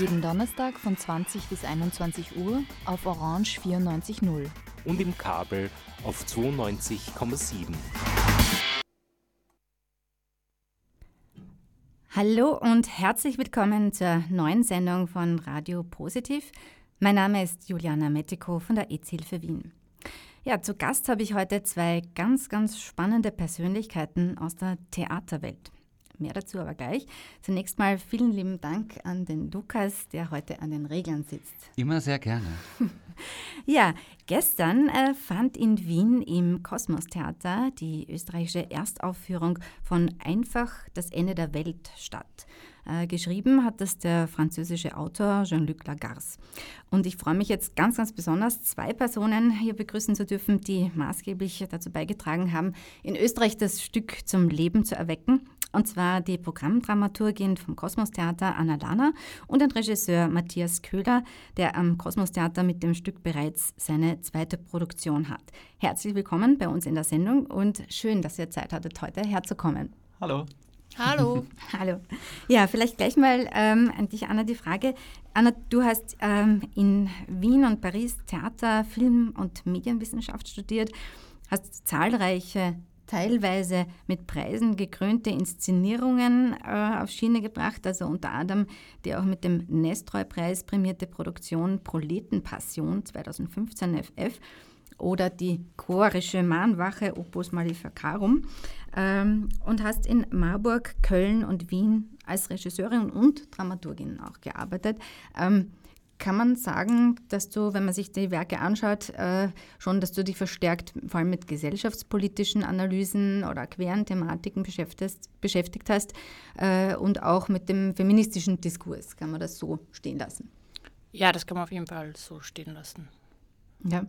Jeden Donnerstag von 20 bis 21 Uhr auf Orange 94.0. Und im Kabel auf 92,7. Hallo und herzlich willkommen zur neuen Sendung von Radio Positiv. Mein Name ist Juliana Metiko von der EZ-Hilfe Wien. Ja, zu Gast habe ich heute zwei ganz, ganz spannende Persönlichkeiten aus der Theaterwelt. Mehr dazu aber gleich. Zunächst mal vielen lieben Dank an den Lukas, der heute an den Reglern sitzt. Immer sehr gerne. ja, gestern äh, fand in Wien im Kosmos Theater die österreichische Erstaufführung von Einfach das Ende der Welt statt. Äh, geschrieben hat das der französische Autor Jean-Luc Lagarce. Und ich freue mich jetzt ganz, ganz besonders, zwei Personen hier begrüßen zu dürfen, die maßgeblich dazu beigetragen haben, in Österreich das Stück zum Leben zu erwecken. Und zwar die Programmdramaturgin vom Kosmos Theater Anna Lana und den Regisseur Matthias Köhler, der am Kosmos Theater mit dem Stück bereits seine zweite Produktion hat. Herzlich willkommen bei uns in der Sendung und schön, dass ihr Zeit hattet, heute herzukommen. Hallo. Hallo. Hallo. Ja, vielleicht gleich mal ähm, an dich, Anna, die Frage. Anna, du hast ähm, in Wien und Paris Theater, Film und Medienwissenschaft studiert, hast zahlreiche teilweise mit Preisen gekrönte Inszenierungen äh, auf Schiene gebracht, also unter anderem die auch mit dem Nestroy-Preis prämierte Produktion Proletenpassion 2015 FF oder die chorische Mahnwache Opus Maleficarum ähm, und hast in Marburg, Köln und Wien als Regisseurin und Dramaturgin auch gearbeitet. Ähm, kann man sagen, dass du, wenn man sich die Werke anschaut, äh, schon, dass du dich verstärkt vor allem mit gesellschaftspolitischen Analysen oder queren Thematiken beschäftigt hast äh, und auch mit dem feministischen Diskurs? Kann man das so stehen lassen? Ja, das kann man auf jeden Fall so stehen lassen. Ja.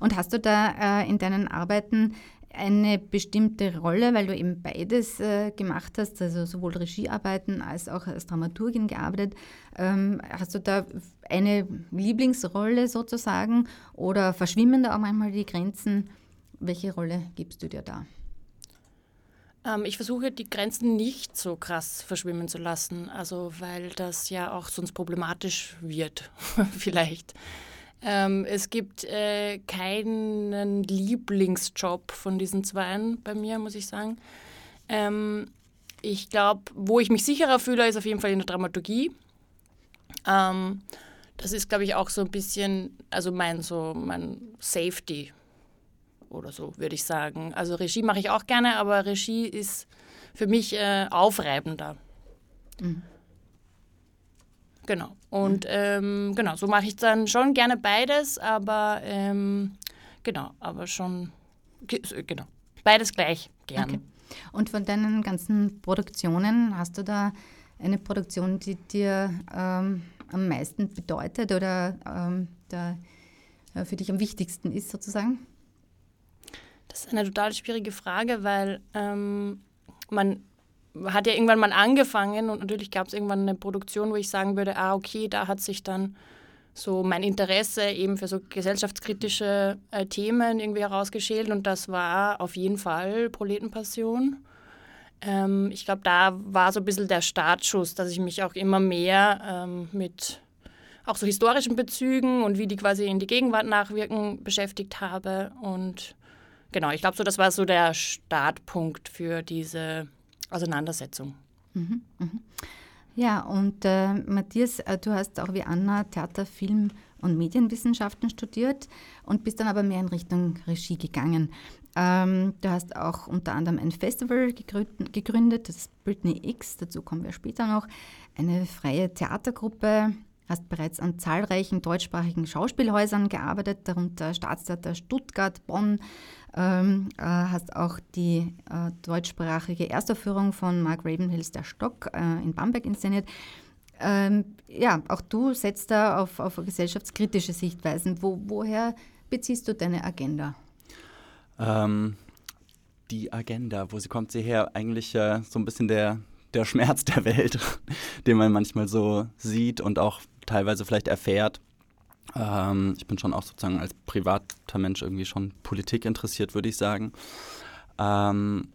Und hast du da äh, in deinen Arbeiten eine bestimmte Rolle, weil du eben beides äh, gemacht hast, also sowohl Regiearbeiten als auch als Dramaturgin gearbeitet. Ähm, hast du da eine Lieblingsrolle sozusagen oder verschwimmen da auch manchmal die Grenzen? Welche Rolle gibst du dir da? Ähm, ich versuche die Grenzen nicht so krass verschwimmen zu lassen, also weil das ja auch sonst problematisch wird, vielleicht. Ähm, es gibt äh, keinen Lieblingsjob von diesen zweien bei mir, muss ich sagen. Ähm, ich glaube, wo ich mich sicherer fühle, ist auf jeden Fall in der Dramaturgie. Ähm, das ist, glaube ich, auch so ein bisschen, also mein, so mein Safety oder so, würde ich sagen. Also Regie mache ich auch gerne, aber Regie ist für mich äh, aufreibender. Mhm. Genau. Und mhm. ähm, genau, so mache ich dann schon gerne beides, aber ähm, genau, aber schon genau. Beides gleich gern. Okay. Und von deinen ganzen Produktionen, hast du da eine Produktion, die dir ähm, am meisten bedeutet oder ähm, da, äh, für dich am wichtigsten ist sozusagen? Das ist eine total schwierige Frage, weil ähm, man hat ja irgendwann mal angefangen und natürlich gab es irgendwann eine Produktion, wo ich sagen würde, ah, okay, da hat sich dann so mein Interesse eben für so gesellschaftskritische äh, Themen irgendwie herausgeschält und das war auf jeden Fall Proletenpassion. Ähm, ich glaube, da war so ein bisschen der Startschuss, dass ich mich auch immer mehr ähm, mit auch so historischen Bezügen und wie die quasi in die Gegenwart nachwirken beschäftigt habe und genau, ich glaube so, das war so der Startpunkt für diese Auseinandersetzung. Mhm, mhm. Ja, und äh, Matthias, äh, du hast auch wie Anna Theater, Film und Medienwissenschaften studiert und bist dann aber mehr in Richtung Regie gegangen. Ähm, du hast auch unter anderem ein Festival gegründet, gegründet, das Britney X, dazu kommen wir später noch, eine freie Theatergruppe, hast bereits an zahlreichen deutschsprachigen Schauspielhäusern gearbeitet, darunter Staatstheater Stuttgart, Bonn, ähm, äh, hast auch die äh, deutschsprachige Erstaufführung von Mark Ravenhills Der Stock äh, in Bamberg inszeniert. Ähm, ja, auch du setzt da auf, auf gesellschaftskritische Sichtweisen. Wo, woher beziehst du deine Agenda? Ähm, die Agenda, wo sie kommt sie her? Eigentlich äh, so ein bisschen der, der Schmerz der Welt, den man manchmal so sieht und auch teilweise vielleicht erfährt. Ähm, ich bin schon auch sozusagen als privater Mensch irgendwie schon Politik interessiert, würde ich sagen. Ähm,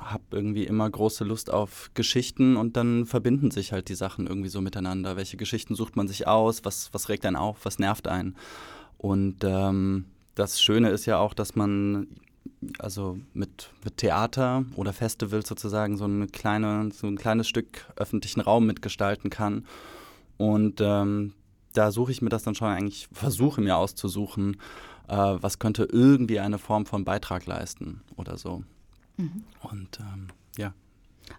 habe irgendwie immer große Lust auf Geschichten und dann verbinden sich halt die Sachen irgendwie so miteinander. Welche Geschichten sucht man sich aus? Was, was regt einen auf? Was nervt einen? Und ähm, das Schöne ist ja auch, dass man also mit, mit Theater oder Festivals sozusagen so, eine kleine, so ein kleines Stück öffentlichen Raum mitgestalten kann. Und ähm, da suche ich mir das dann schon eigentlich, versuche mir auszusuchen, äh, was könnte irgendwie eine Form von Beitrag leisten oder so. Mhm. Und ähm, ja.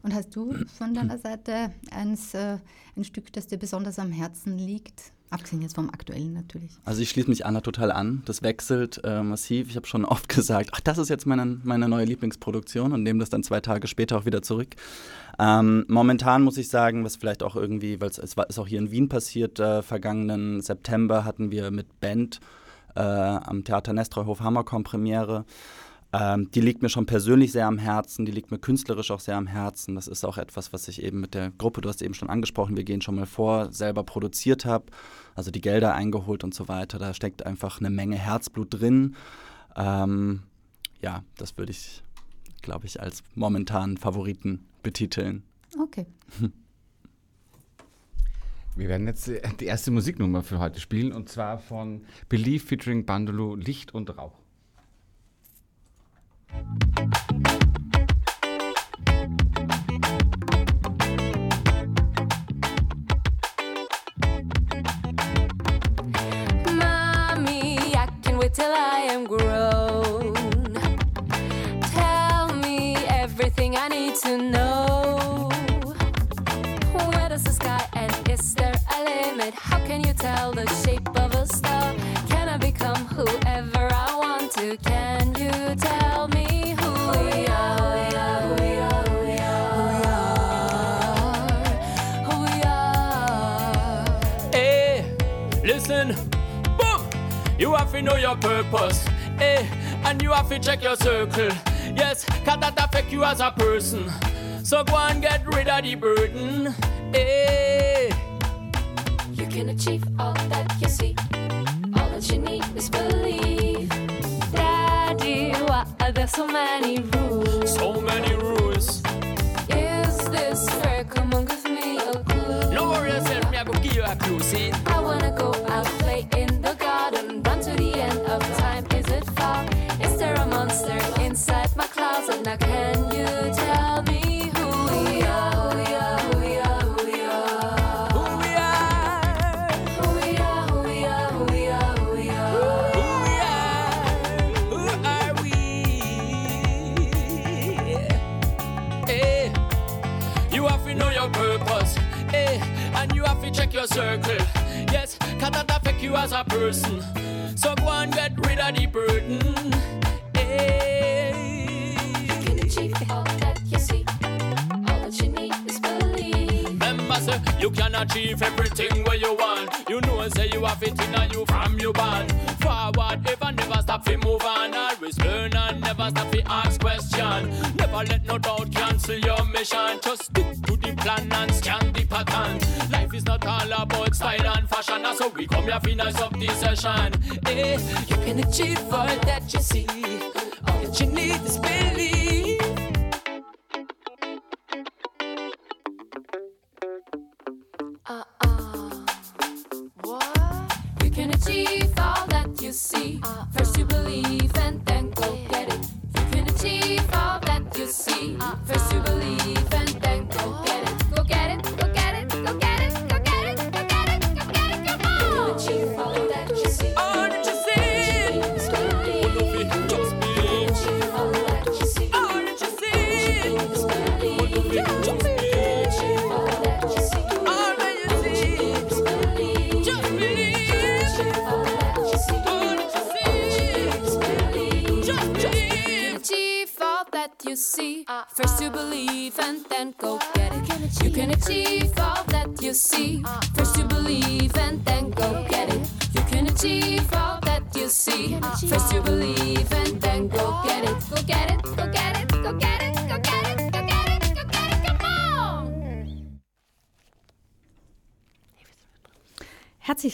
Und hast du von deiner Seite eins, äh, ein Stück, das dir besonders am Herzen liegt? Abgesehen jetzt vom aktuellen natürlich. Also ich schließe mich Anna total an. Das wechselt äh, massiv. Ich habe schon oft gesagt, ach, das ist jetzt meine, meine neue Lieblingsproduktion und nehme das dann zwei Tage später auch wieder zurück. Ähm, momentan muss ich sagen, was vielleicht auch irgendwie, weil es ist auch hier in Wien passiert, äh, vergangenen September hatten wir mit Band äh, am Theater Nestreuhof Hammerkom Premiere. Ähm, die liegt mir schon persönlich sehr am Herzen, die liegt mir künstlerisch auch sehr am Herzen. Das ist auch etwas, was ich eben mit der Gruppe, du hast eben schon angesprochen, wir gehen schon mal vor, selber produziert habe, also die Gelder eingeholt und so weiter. Da steckt einfach eine Menge Herzblut drin. Ähm, ja, das würde ich, glaube ich, als momentanen Favoriten betiteln. Okay. Wir werden jetzt die erste Musiknummer für heute spielen und zwar von Believe featuring Bandolo Licht und Rauch. Till I am grown. Tell me everything I need to know. Where does the sky end? Is there a limit? How can you tell the shape of a star? Become whoever I want to? Can you tell me who we are? Who we are, who we are, who we are, who we are. Hey, listen, boom! You have to know your purpose, hey, and you have to check your circle. Yes, can that affect you as a person? So go and get rid of the burden, hey. You can achieve all that you see. So many rules? As a person? So go and get rid of the burden. Hey. You can achieve all that you see. All that you need is believe. Remember, say, you can achieve everything where you want. You know, and say you have it in you from your band. Forward, ever never stop to move on. Always learn and never stop to ask question. Never let no doubt cancel your mission. Just stick to the plan and scan all about style and fashion. That's how we come here finish up the session. Hey, you can achieve all that you see. All that you need is believe.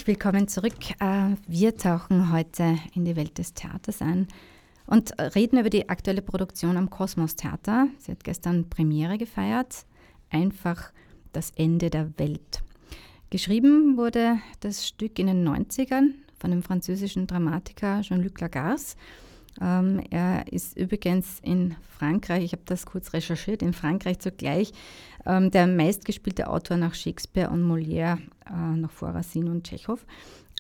Herzlich willkommen zurück. Äh, Wir tauchen heute in die Welt des Theaters ein und reden über die aktuelle Produktion am Kosmos Theater. Sie hat gestern Premiere gefeiert. Einfach das Ende der Welt. Geschrieben wurde das Stück in den 90ern von dem französischen Dramatiker Jean-Luc Lagarce. Ähm, er ist übrigens in Frankreich, ich habe das kurz recherchiert, in Frankreich zugleich ähm, der meistgespielte Autor nach Shakespeare und Molière, äh, nach vor Racine und Tschechow.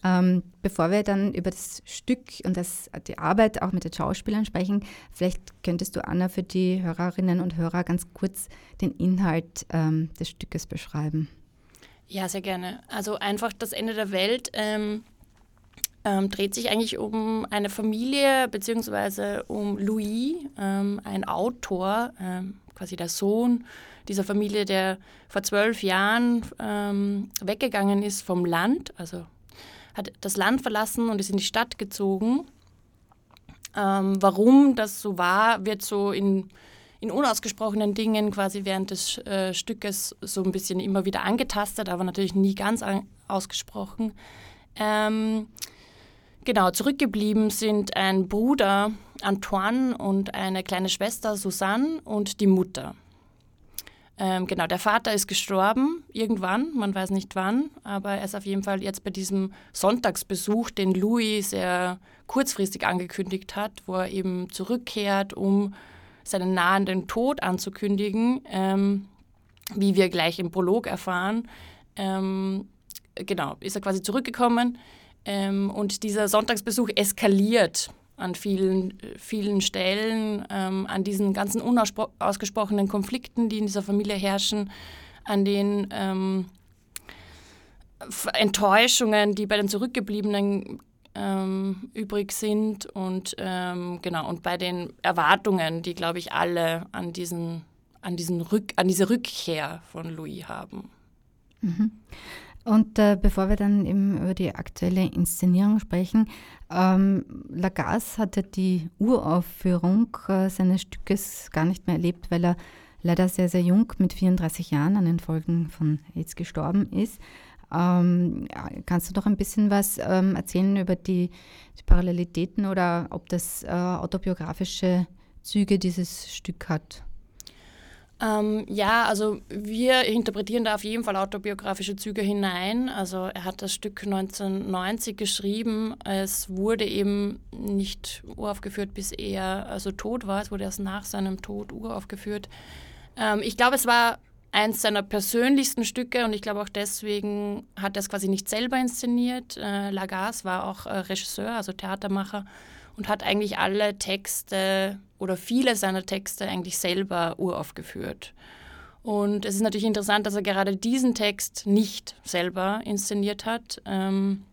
Ähm, bevor wir dann über das Stück und das, die Arbeit auch mit den Schauspielern sprechen, vielleicht könntest du, Anna, für die Hörerinnen und Hörer ganz kurz den Inhalt ähm, des Stückes beschreiben. Ja, sehr gerne. Also einfach das Ende der Welt ähm, ähm, dreht sich eigentlich um eine Familie beziehungsweise um Louis, ähm, ein Autor, ähm, quasi der Sohn dieser Familie, der vor zwölf Jahren ähm, weggegangen ist vom Land, also hat das Land verlassen und ist in die Stadt gezogen. Ähm, warum das so war, wird so in, in unausgesprochenen Dingen quasi während des äh, Stückes so ein bisschen immer wieder angetastet, aber natürlich nie ganz an, ausgesprochen. Ähm, genau, zurückgeblieben sind ein Bruder Antoine und eine kleine Schwester Susanne und die Mutter. Ähm, genau, der Vater ist gestorben, irgendwann, man weiß nicht wann, aber er ist auf jeden Fall jetzt bei diesem Sonntagsbesuch, den Louis sehr kurzfristig angekündigt hat, wo er eben zurückkehrt, um seinen nahenden Tod anzukündigen, ähm, wie wir gleich im Prolog erfahren. Ähm, genau, ist er quasi zurückgekommen ähm, und dieser Sonntagsbesuch eskaliert an vielen, vielen Stellen, ähm, an diesen ganzen unausgesprochenen Konflikten, die in dieser Familie herrschen, an den ähm, Enttäuschungen, die bei den Zurückgebliebenen ähm, übrig sind und ähm, genau und bei den Erwartungen, die glaube ich alle an diesen an diesen Rück an diese Rückkehr von Louis haben. Mhm. Und äh, bevor wir dann eben über die aktuelle Inszenierung sprechen, ähm, Lagasse hatte die Uraufführung äh, seines Stückes gar nicht mehr erlebt, weil er leider sehr, sehr jung mit 34 Jahren an den Folgen von AIDS gestorben ist. Ähm, kannst du doch ein bisschen was ähm, erzählen über die, die, Parallelitäten oder ob das äh, autobiografische Züge dieses Stück hat? Ähm, ja, also wir interpretieren da auf jeden Fall autobiografische Züge hinein. Also er hat das Stück 1990 geschrieben. Es wurde eben nicht uraufgeführt, bis er also tot war. Es wurde erst nach seinem Tod uraufgeführt. Ähm, ich glaube, es war eins seiner persönlichsten Stücke und ich glaube auch deswegen hat er es quasi nicht selber inszeniert. Äh, Lagasse war auch äh, Regisseur, also Theatermacher und hat eigentlich alle Texte oder viele seiner Texte eigentlich selber uraufgeführt. Und es ist natürlich interessant, dass er gerade diesen Text nicht selber inszeniert hat. Ähm,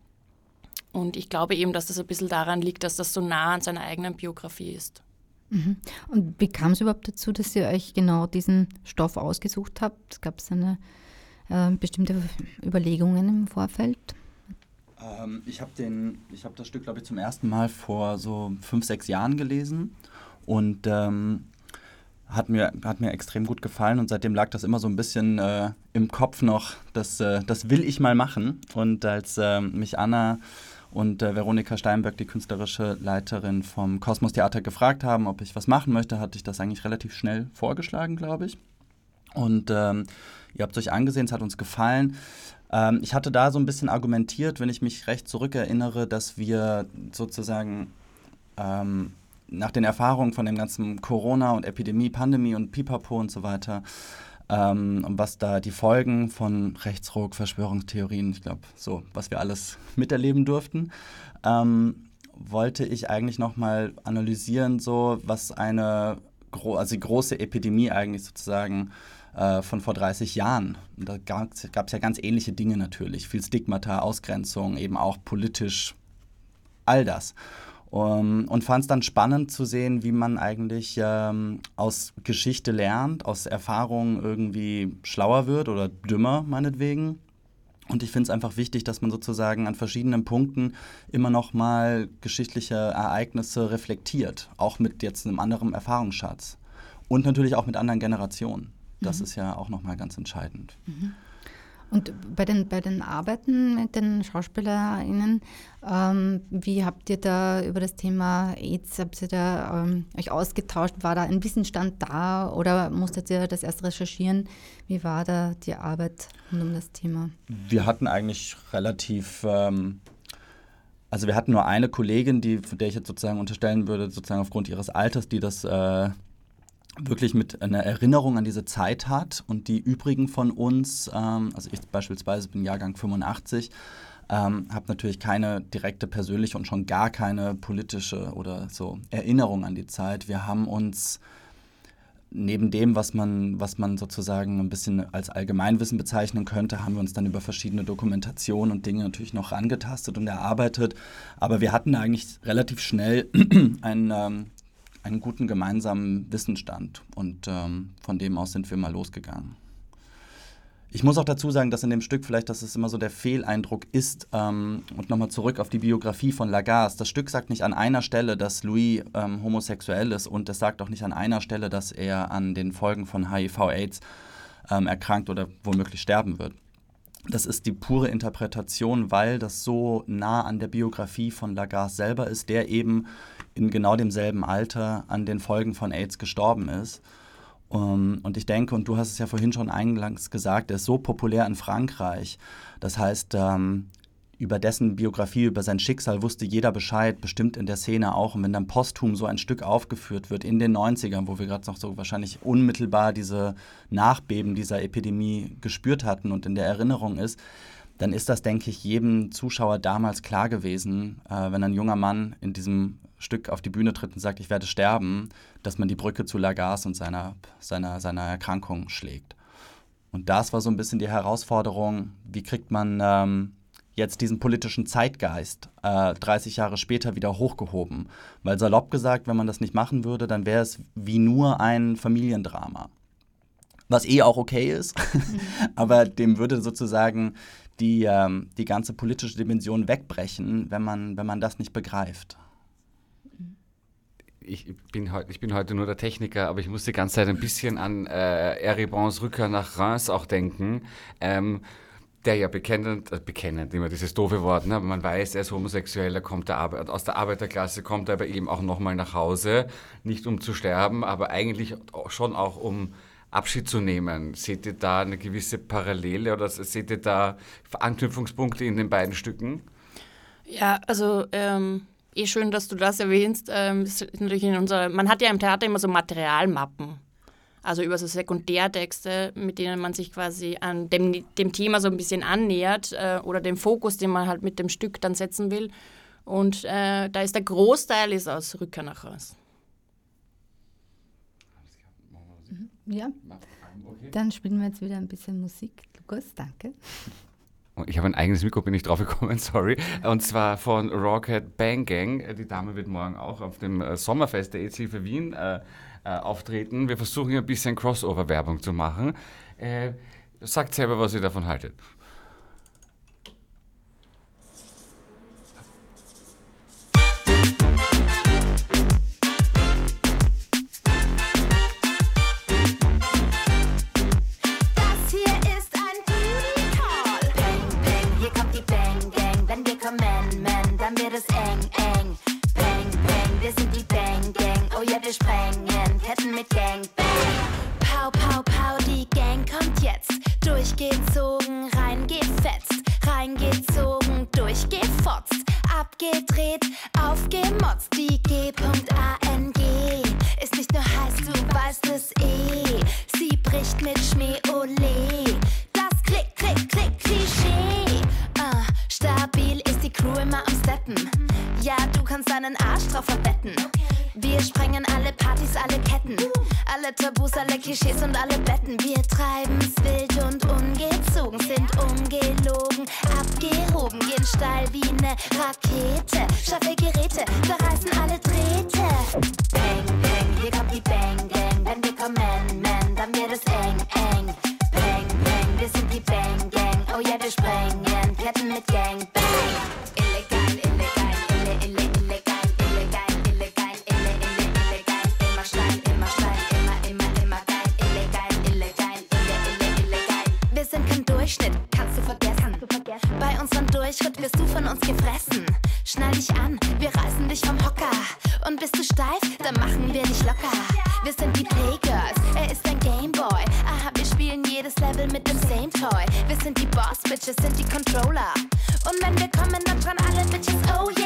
und ich glaube eben, dass das ein bisschen daran liegt, dass das so nah an seiner eigenen Biografie ist. Mhm. Und wie kam es überhaupt dazu, dass ihr euch genau diesen Stoff ausgesucht habt? Gab es eine äh, bestimmte Überlegungen im Vorfeld? Ähm, ich habe hab das Stück, glaube ich, zum ersten Mal vor so fünf, sechs Jahren gelesen und ähm, hat, mir, hat mir extrem gut gefallen und seitdem lag das immer so ein bisschen äh, im Kopf noch, das, äh, das will ich mal machen. Und als äh, mich Anna und äh, Veronika Steinberg, die künstlerische Leiterin vom Kosmos Theater, gefragt haben, ob ich was machen möchte, hatte ich das eigentlich relativ schnell vorgeschlagen, glaube ich. Und ähm, ihr habt es euch angesehen, es hat uns gefallen. Ähm, ich hatte da so ein bisschen argumentiert, wenn ich mich recht zurückerinnere, dass wir sozusagen ähm, nach den Erfahrungen von dem ganzen Corona und Epidemie, Pandemie und Pipapo und so weiter, ähm, und was da die Folgen von Rechtsruck, Verschwörungstheorien, ich glaube, so, was wir alles miterleben durften, ähm, wollte ich eigentlich nochmal analysieren, so was eine gro also die große Epidemie eigentlich sozusagen äh, von vor 30 Jahren. Und da gab es ja ganz ähnliche Dinge natürlich. Viel Stigmata, Ausgrenzung, eben auch politisch, all das. Um, und fand es dann spannend zu sehen, wie man eigentlich ähm, aus Geschichte lernt, aus Erfahrungen irgendwie schlauer wird oder dümmer meinetwegen. Und ich finde es einfach wichtig, dass man sozusagen an verschiedenen Punkten immer noch mal geschichtliche Ereignisse reflektiert, auch mit jetzt einem anderen Erfahrungsschatz und natürlich auch mit anderen Generationen. Das Mhm. ist ja auch noch mal ganz entscheidend. Und bei den, bei den Arbeiten mit den SchauspielerInnen, ähm, wie habt ihr da über das Thema AIDS, habt ihr da ähm, euch ausgetauscht? War da ein Wissensstand da oder musstet ihr das erst recherchieren? Wie war da die Arbeit rund um das Thema? Wir hatten eigentlich relativ, ähm, also wir hatten nur eine Kollegin, die, von der ich jetzt sozusagen unterstellen würde, sozusagen aufgrund ihres Alters, die das äh, wirklich mit einer Erinnerung an diese Zeit hat. Und die übrigen von uns, ähm, also ich beispielsweise bin Jahrgang 85, ähm, habe natürlich keine direkte persönliche und schon gar keine politische oder so Erinnerung an die Zeit. Wir haben uns neben dem, was man, was man sozusagen ein bisschen als Allgemeinwissen bezeichnen könnte, haben wir uns dann über verschiedene Dokumentationen und Dinge natürlich noch rangetastet und erarbeitet. Aber wir hatten eigentlich relativ schnell einen, ähm, einen guten gemeinsamen Wissensstand und ähm, von dem aus sind wir mal losgegangen. Ich muss auch dazu sagen, dass in dem Stück vielleicht, dass es immer so der Fehleindruck ist, ähm, und nochmal zurück auf die Biografie von Lagasse. Das Stück sagt nicht an einer Stelle, dass Louis ähm, homosexuell ist und es sagt auch nicht an einer Stelle, dass er an den Folgen von HIV-Aids ähm, erkrankt oder womöglich sterben wird. Das ist die pure Interpretation, weil das so nah an der Biografie von Lagasse selber ist, der eben in genau demselben Alter an den Folgen von AIDS gestorben ist. Um, und ich denke, und du hast es ja vorhin schon eingangs gesagt, er ist so populär in Frankreich. Das heißt, ähm, über dessen Biografie, über sein Schicksal wusste jeder Bescheid, bestimmt in der Szene auch. Und wenn dann posthum so ein Stück aufgeführt wird in den 90ern, wo wir gerade noch so wahrscheinlich unmittelbar diese Nachbeben dieser Epidemie gespürt hatten und in der Erinnerung ist, dann ist das, denke ich, jedem Zuschauer damals klar gewesen, äh, wenn ein junger Mann in diesem Stück auf die Bühne tritt und sagt, ich werde sterben, dass man die Brücke zu Lagasse und seiner, seiner, seiner Erkrankung schlägt. Und das war so ein bisschen die Herausforderung, wie kriegt man ähm, jetzt diesen politischen Zeitgeist äh, 30 Jahre später wieder hochgehoben. Weil salopp gesagt, wenn man das nicht machen würde, dann wäre es wie nur ein Familiendrama. Was eh auch okay ist, aber dem würde sozusagen die, ähm, die ganze politische Dimension wegbrechen, wenn man, wenn man das nicht begreift. Ich bin, heut, ich bin heute nur der Techniker, aber ich muss die ganze Zeit ein bisschen an äh, Eribons Rückkehr nach Reims auch denken. Ähm, der ja bekennend, äh, bekennend, immer dieses doofe Wort, ne? man weiß, er ist homosexuell, er kommt der aus der Arbeiterklasse, kommt er aber eben auch nochmal nach Hause, nicht um zu sterben, aber eigentlich schon auch um Abschied zu nehmen. Seht ihr da eine gewisse Parallele oder seht ihr da Anknüpfungspunkte in den beiden Stücken? Ja, also ähm, eh schön, dass du das erwähnst. Ähm, natürlich in unserer, man hat ja im Theater immer so Materialmappen. Also über so Sekundärtexte, mit denen man sich quasi an dem, dem Thema so ein bisschen annähert äh, oder dem Fokus, den man halt mit dem Stück dann setzen will. Und äh, da ist der Großteil ist aus Rückkehr nach Haus. Ja. Dann spielen wir jetzt wieder ein bisschen Musik. Lukas, danke. Oh, Ich habe ein eigenes Mikro, bin ich drauf gekommen, sorry. Und zwar von Rocket Bang Gang. Die Dame wird morgen auch auf dem äh, Sommerfest der EZ-Hilfe Wien äh, äh, auftreten. Wir versuchen hier ein bisschen Crossover-Werbung zu machen. Äh, sagt selber, was ihr davon haltet. Wir sprengen Ketten mit Gang Bang. Pau, pau, pau, die Gang kommt jetzt. Durchgezogen, reingefetzt. Reingezogen, durchgefotzt. Abgedreht, aufgemotzt. Die G.A.N.G. ist nicht nur heiß, du weißt es eh. Sie bricht mit Schmäh, ole. Das Klick, Klick, Klick, Klischee. Ah, stabil ist die Crew immer am Steppen. Ja, du kannst deinen Arsch drauf verwetten. Wir sprengen alle Partys, alle Ketten. Alle Tabus, alle Klischees und alle Betten. Wir treiben's wild und ungezogen, sind ungelogen, abgehoben, gehen steil wie ne Rakete. Scharfe Geräte, zerreißen alle Drähte. Bang, bang, hier kommt die Bang Gang. Wenn wir kommen, man, dann wird es eng, eng. Bang, bang, wir sind die Bang Gang. Oh ja, wir sprengen mit Gangbang. Illegal, Durchschritt wirst du von uns gefressen. Schnall dich an, wir reißen dich vom Hocker. Und bist du steif, dann machen wir dich locker. Wir sind die Playgirls, er ist ein Gameboy. Aha, wir spielen jedes Level mit dem same Toy. Wir sind die Boss-Bitches, sind die Controller. Und wenn wir kommen, dann dran alle Bitches, oh yeah.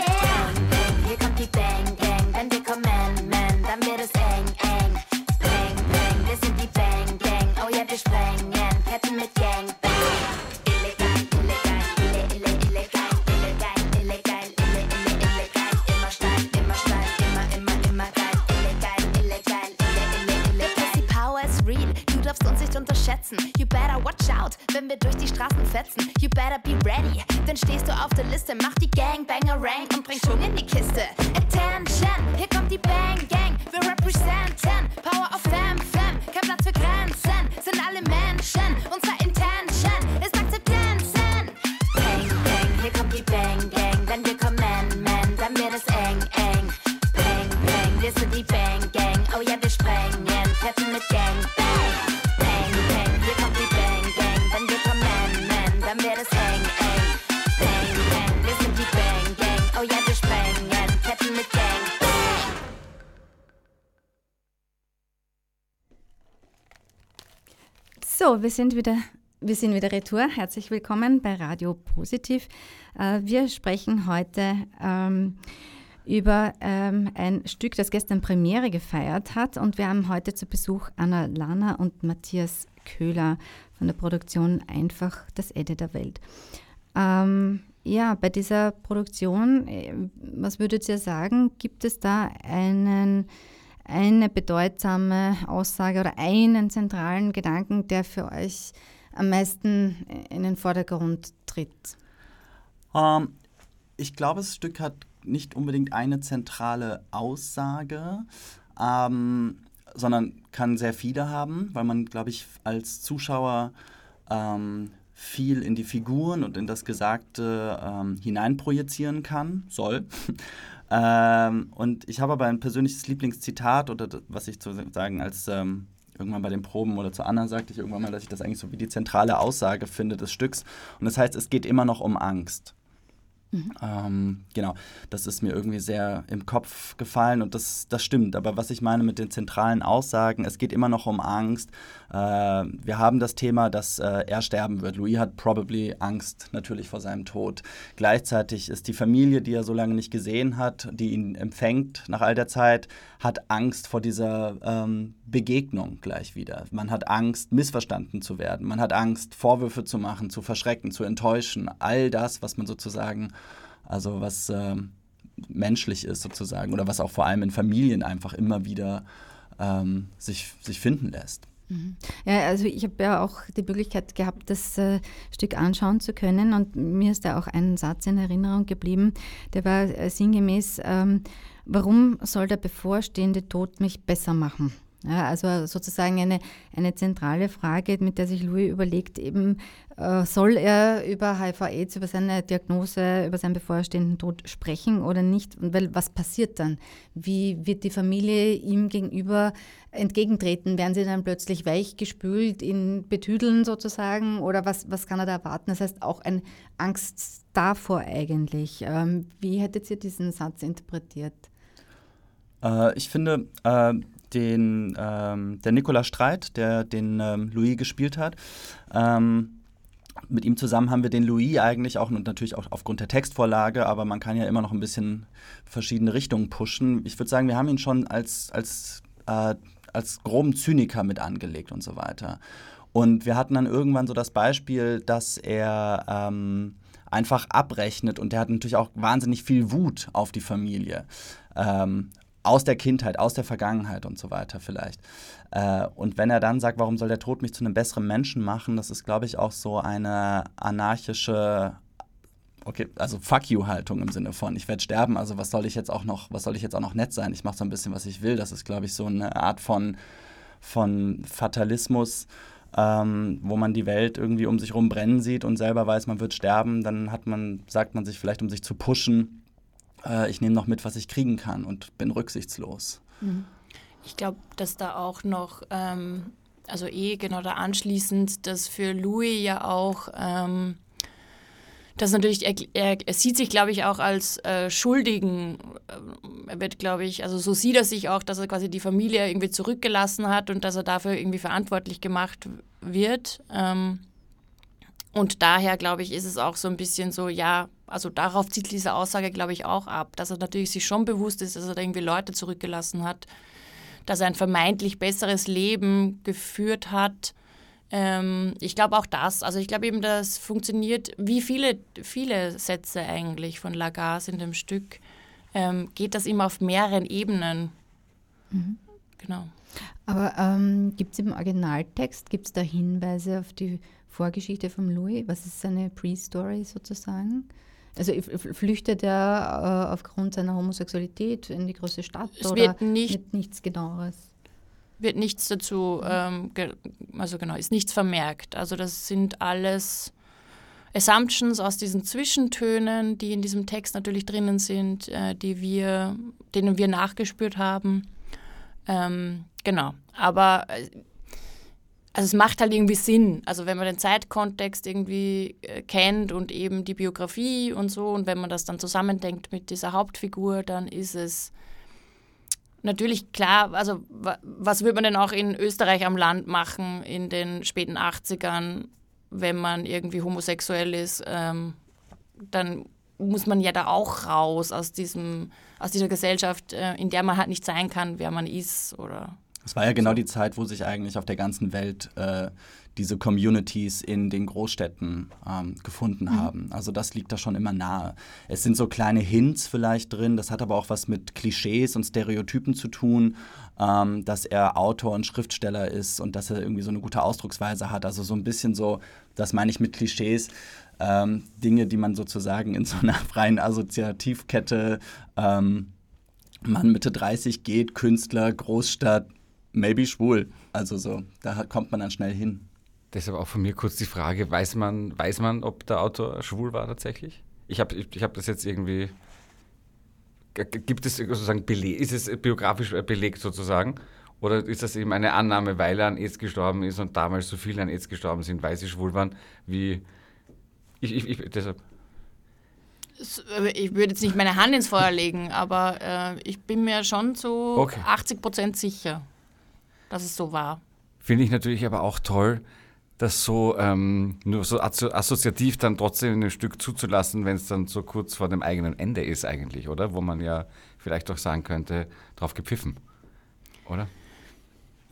Wir sind wieder, wir sind wieder retour. Herzlich willkommen bei Radio Positiv. Äh, wir sprechen heute ähm, über ähm, ein Stück, das gestern Premiere gefeiert hat. Und wir haben heute zu Besuch Anna Lana und Matthias Köhler von der Produktion Einfach das Ende der Welt. Ähm, ja, bei dieser Produktion, äh, was würdet ihr sagen, gibt es da einen, eine bedeutsame Aussage oder einen zentralen Gedanken, der für euch am meisten in den Vordergrund tritt? Ähm, ich glaube, das Stück hat nicht unbedingt eine zentrale Aussage, ähm, sondern kann sehr viele haben, weil man, glaube ich, als Zuschauer ähm, viel in die Figuren und in das Gesagte ähm, hineinprojizieren kann, soll. Ähm, und ich habe aber ein persönliches Lieblingszitat oder was ich sozusagen als ähm, irgendwann bei den Proben oder zu Anna sagte ich irgendwann mal, dass ich das eigentlich so wie die zentrale Aussage finde des Stücks. Und das heißt, es geht immer noch um Angst. Ähm, genau, das ist mir irgendwie sehr im Kopf gefallen und das, das stimmt. Aber was ich meine mit den zentralen Aussagen, es geht immer noch um Angst. Äh, wir haben das Thema, dass äh, er sterben wird. Louis hat probably Angst natürlich vor seinem Tod. Gleichzeitig ist die Familie, die er so lange nicht gesehen hat, die ihn empfängt nach all der Zeit, hat Angst vor dieser ähm, Begegnung gleich wieder. Man hat Angst, missverstanden zu werden. Man hat Angst, Vorwürfe zu machen, zu verschrecken, zu enttäuschen. All das, was man sozusagen also was ähm, menschlich ist sozusagen oder was auch vor allem in Familien einfach immer wieder ähm, sich, sich finden lässt. Ja, also ich habe ja auch die Möglichkeit gehabt, das äh, Stück anschauen zu können und mir ist da auch ein Satz in Erinnerung geblieben, der war äh, sinngemäß, ähm, warum soll der bevorstehende Tod mich besser machen? Ja, also sozusagen eine, eine zentrale Frage, mit der sich Louis überlegt, eben äh, soll er über HIV-Aids, über seine Diagnose, über seinen bevorstehenden Tod sprechen oder nicht? Und weil was passiert dann? Wie wird die Familie ihm gegenüber entgegentreten? Werden sie dann plötzlich weichgespült, ihn betüdeln sozusagen? Oder was, was kann er da erwarten? Das heißt auch eine Angst davor eigentlich. Ähm, wie hättet ihr diesen Satz interpretiert? Äh, ich finde, äh, den, ähm, der Nicola Streit, der den ähm, Louis gespielt hat, ähm, mit ihm zusammen haben wir den Louis eigentlich auch und natürlich auch aufgrund der Textvorlage, aber man kann ja immer noch ein bisschen verschiedene Richtungen pushen. Ich würde sagen, wir haben ihn schon als, als, äh, als groben Zyniker mit angelegt und so weiter. Und wir hatten dann irgendwann so das Beispiel, dass er ähm, einfach abrechnet und der hat natürlich auch wahnsinnig viel Wut auf die Familie. Ähm, aus der Kindheit, aus der Vergangenheit und so weiter vielleicht. Äh, und wenn er dann sagt, warum soll der Tod mich zu einem besseren Menschen machen, das ist, glaube ich, auch so eine anarchische, okay, also fuck you Haltung im Sinne von, ich werde sterben, also was soll ich jetzt auch noch, was soll ich jetzt auch noch nett sein? Ich mache so ein bisschen, was ich will. Das ist, glaube ich, so eine Art von, von Fatalismus. ähm, wo man die Welt irgendwie um sich herum brennen sieht und selber weiß, man wird sterben, dann hat man, sagt man sich vielleicht, um sich zu pushen, äh, ich nehme noch mit, was ich kriegen kann und bin rücksichtslos. Ich glaube, dass da auch noch, ähm, also eh genau da anschließend, dass für Louis ja auch, ähm, das natürlich, er, er, er sieht sich, glaube ich, auch als äh, Schuldigen. Ähm, Er wird, glaube ich, also so sieht er sich auch, dass er quasi die Familie irgendwie zurückgelassen hat und dass er dafür irgendwie verantwortlich gemacht wird. Ähm, und daher, glaube ich, ist es auch so ein bisschen so, ja, also darauf zieht diese Aussage, glaube ich, auch ab, dass er natürlich sich schon bewusst ist, dass er da irgendwie Leute zurückgelassen hat, dass er ein vermeintlich besseres Leben geführt hat. Ähm, ich glaube auch das, also ich glaube eben, das funktioniert, wie viele, viele Sätze eigentlich von Lagasse in dem Stück, ähm, geht das immer auf mehreren Ebenen. Genau. Aber ähm, gibt es im Originaltext, gibt es da Hinweise auf die Vorgeschichte von Louis? Was ist seine Pre-Story sozusagen? Also flüchtet er äh, aufgrund seiner Homosexualität in die größte Stadt Es oder wird nicht- mit nichts genaueres? wird nichts dazu, ähm, also genau, ist nichts vermerkt. Also das sind alles Assumptions aus diesen Zwischentönen, die in diesem Text natürlich drinnen sind, äh, die wir, denen wir nachgespürt haben. Ähm, genau. Aber äh, also es macht halt irgendwie Sinn. Also wenn man den Zeitkontext irgendwie äh, kennt und eben die Biografie und so und wenn man das dann zusammendenkt mit dieser Hauptfigur, dann ist es natürlich klar, also wa was würde man denn auch in Österreich am Land machen in den späten 80ern, wenn man irgendwie homosexuell ist, ähm, dann muss man ja da auch raus aus diesem, aus dieser Gesellschaft, äh, in der man halt nicht sein kann, wer man ist oder Es war ja genau die Zeit, wo sich eigentlich auf der ganzen Welt äh, diese Communities in den Großstädten ähm, gefunden haben. Also das liegt da schon immer nahe. Es sind so kleine Hints vielleicht drin, das hat aber auch was mit Klischees und Stereotypen zu tun, ähm, dass er Autor und Schriftsteller ist und dass er irgendwie so eine gute Ausdrucksweise hat. Also so ein bisschen so, das meine ich mit Klischees, ähm, Dinge, die man sozusagen in so einer freien Assoziativkette ähm, Mann Mitte 30 geht, Künstler, Großstadt, maybe schwul. Also so, da kommt man dann schnell hin. Deshalb auch von mir kurz die Frage, weiß man, weiß man ob der Autor schwul war tatsächlich? Ich habe ich, ich hab das jetzt irgendwie, gibt es sozusagen Beleg, ist es biografisch belegt sozusagen? Oder ist das eben eine Annahme, weil er an AIDS gestorben ist und damals so viele an AIDS gestorben sind, weil sie schwul waren, wie ich, ich, ich deshalb. Es- äh, Ich würde jetzt nicht meine Hand ins Feuer legen, aber äh, ich bin mir schon so Okay. 80 Prozent sicher, dass es so war. Finde ich natürlich aber auch toll, das so ähm, nur so asso assoziativ dann trotzdem in ein Stück zuzulassen, wenn es dann so kurz vor dem eigenen Ende ist eigentlich, oder? Wo man ja vielleicht auch sagen könnte, drauf gepfiffen, oder?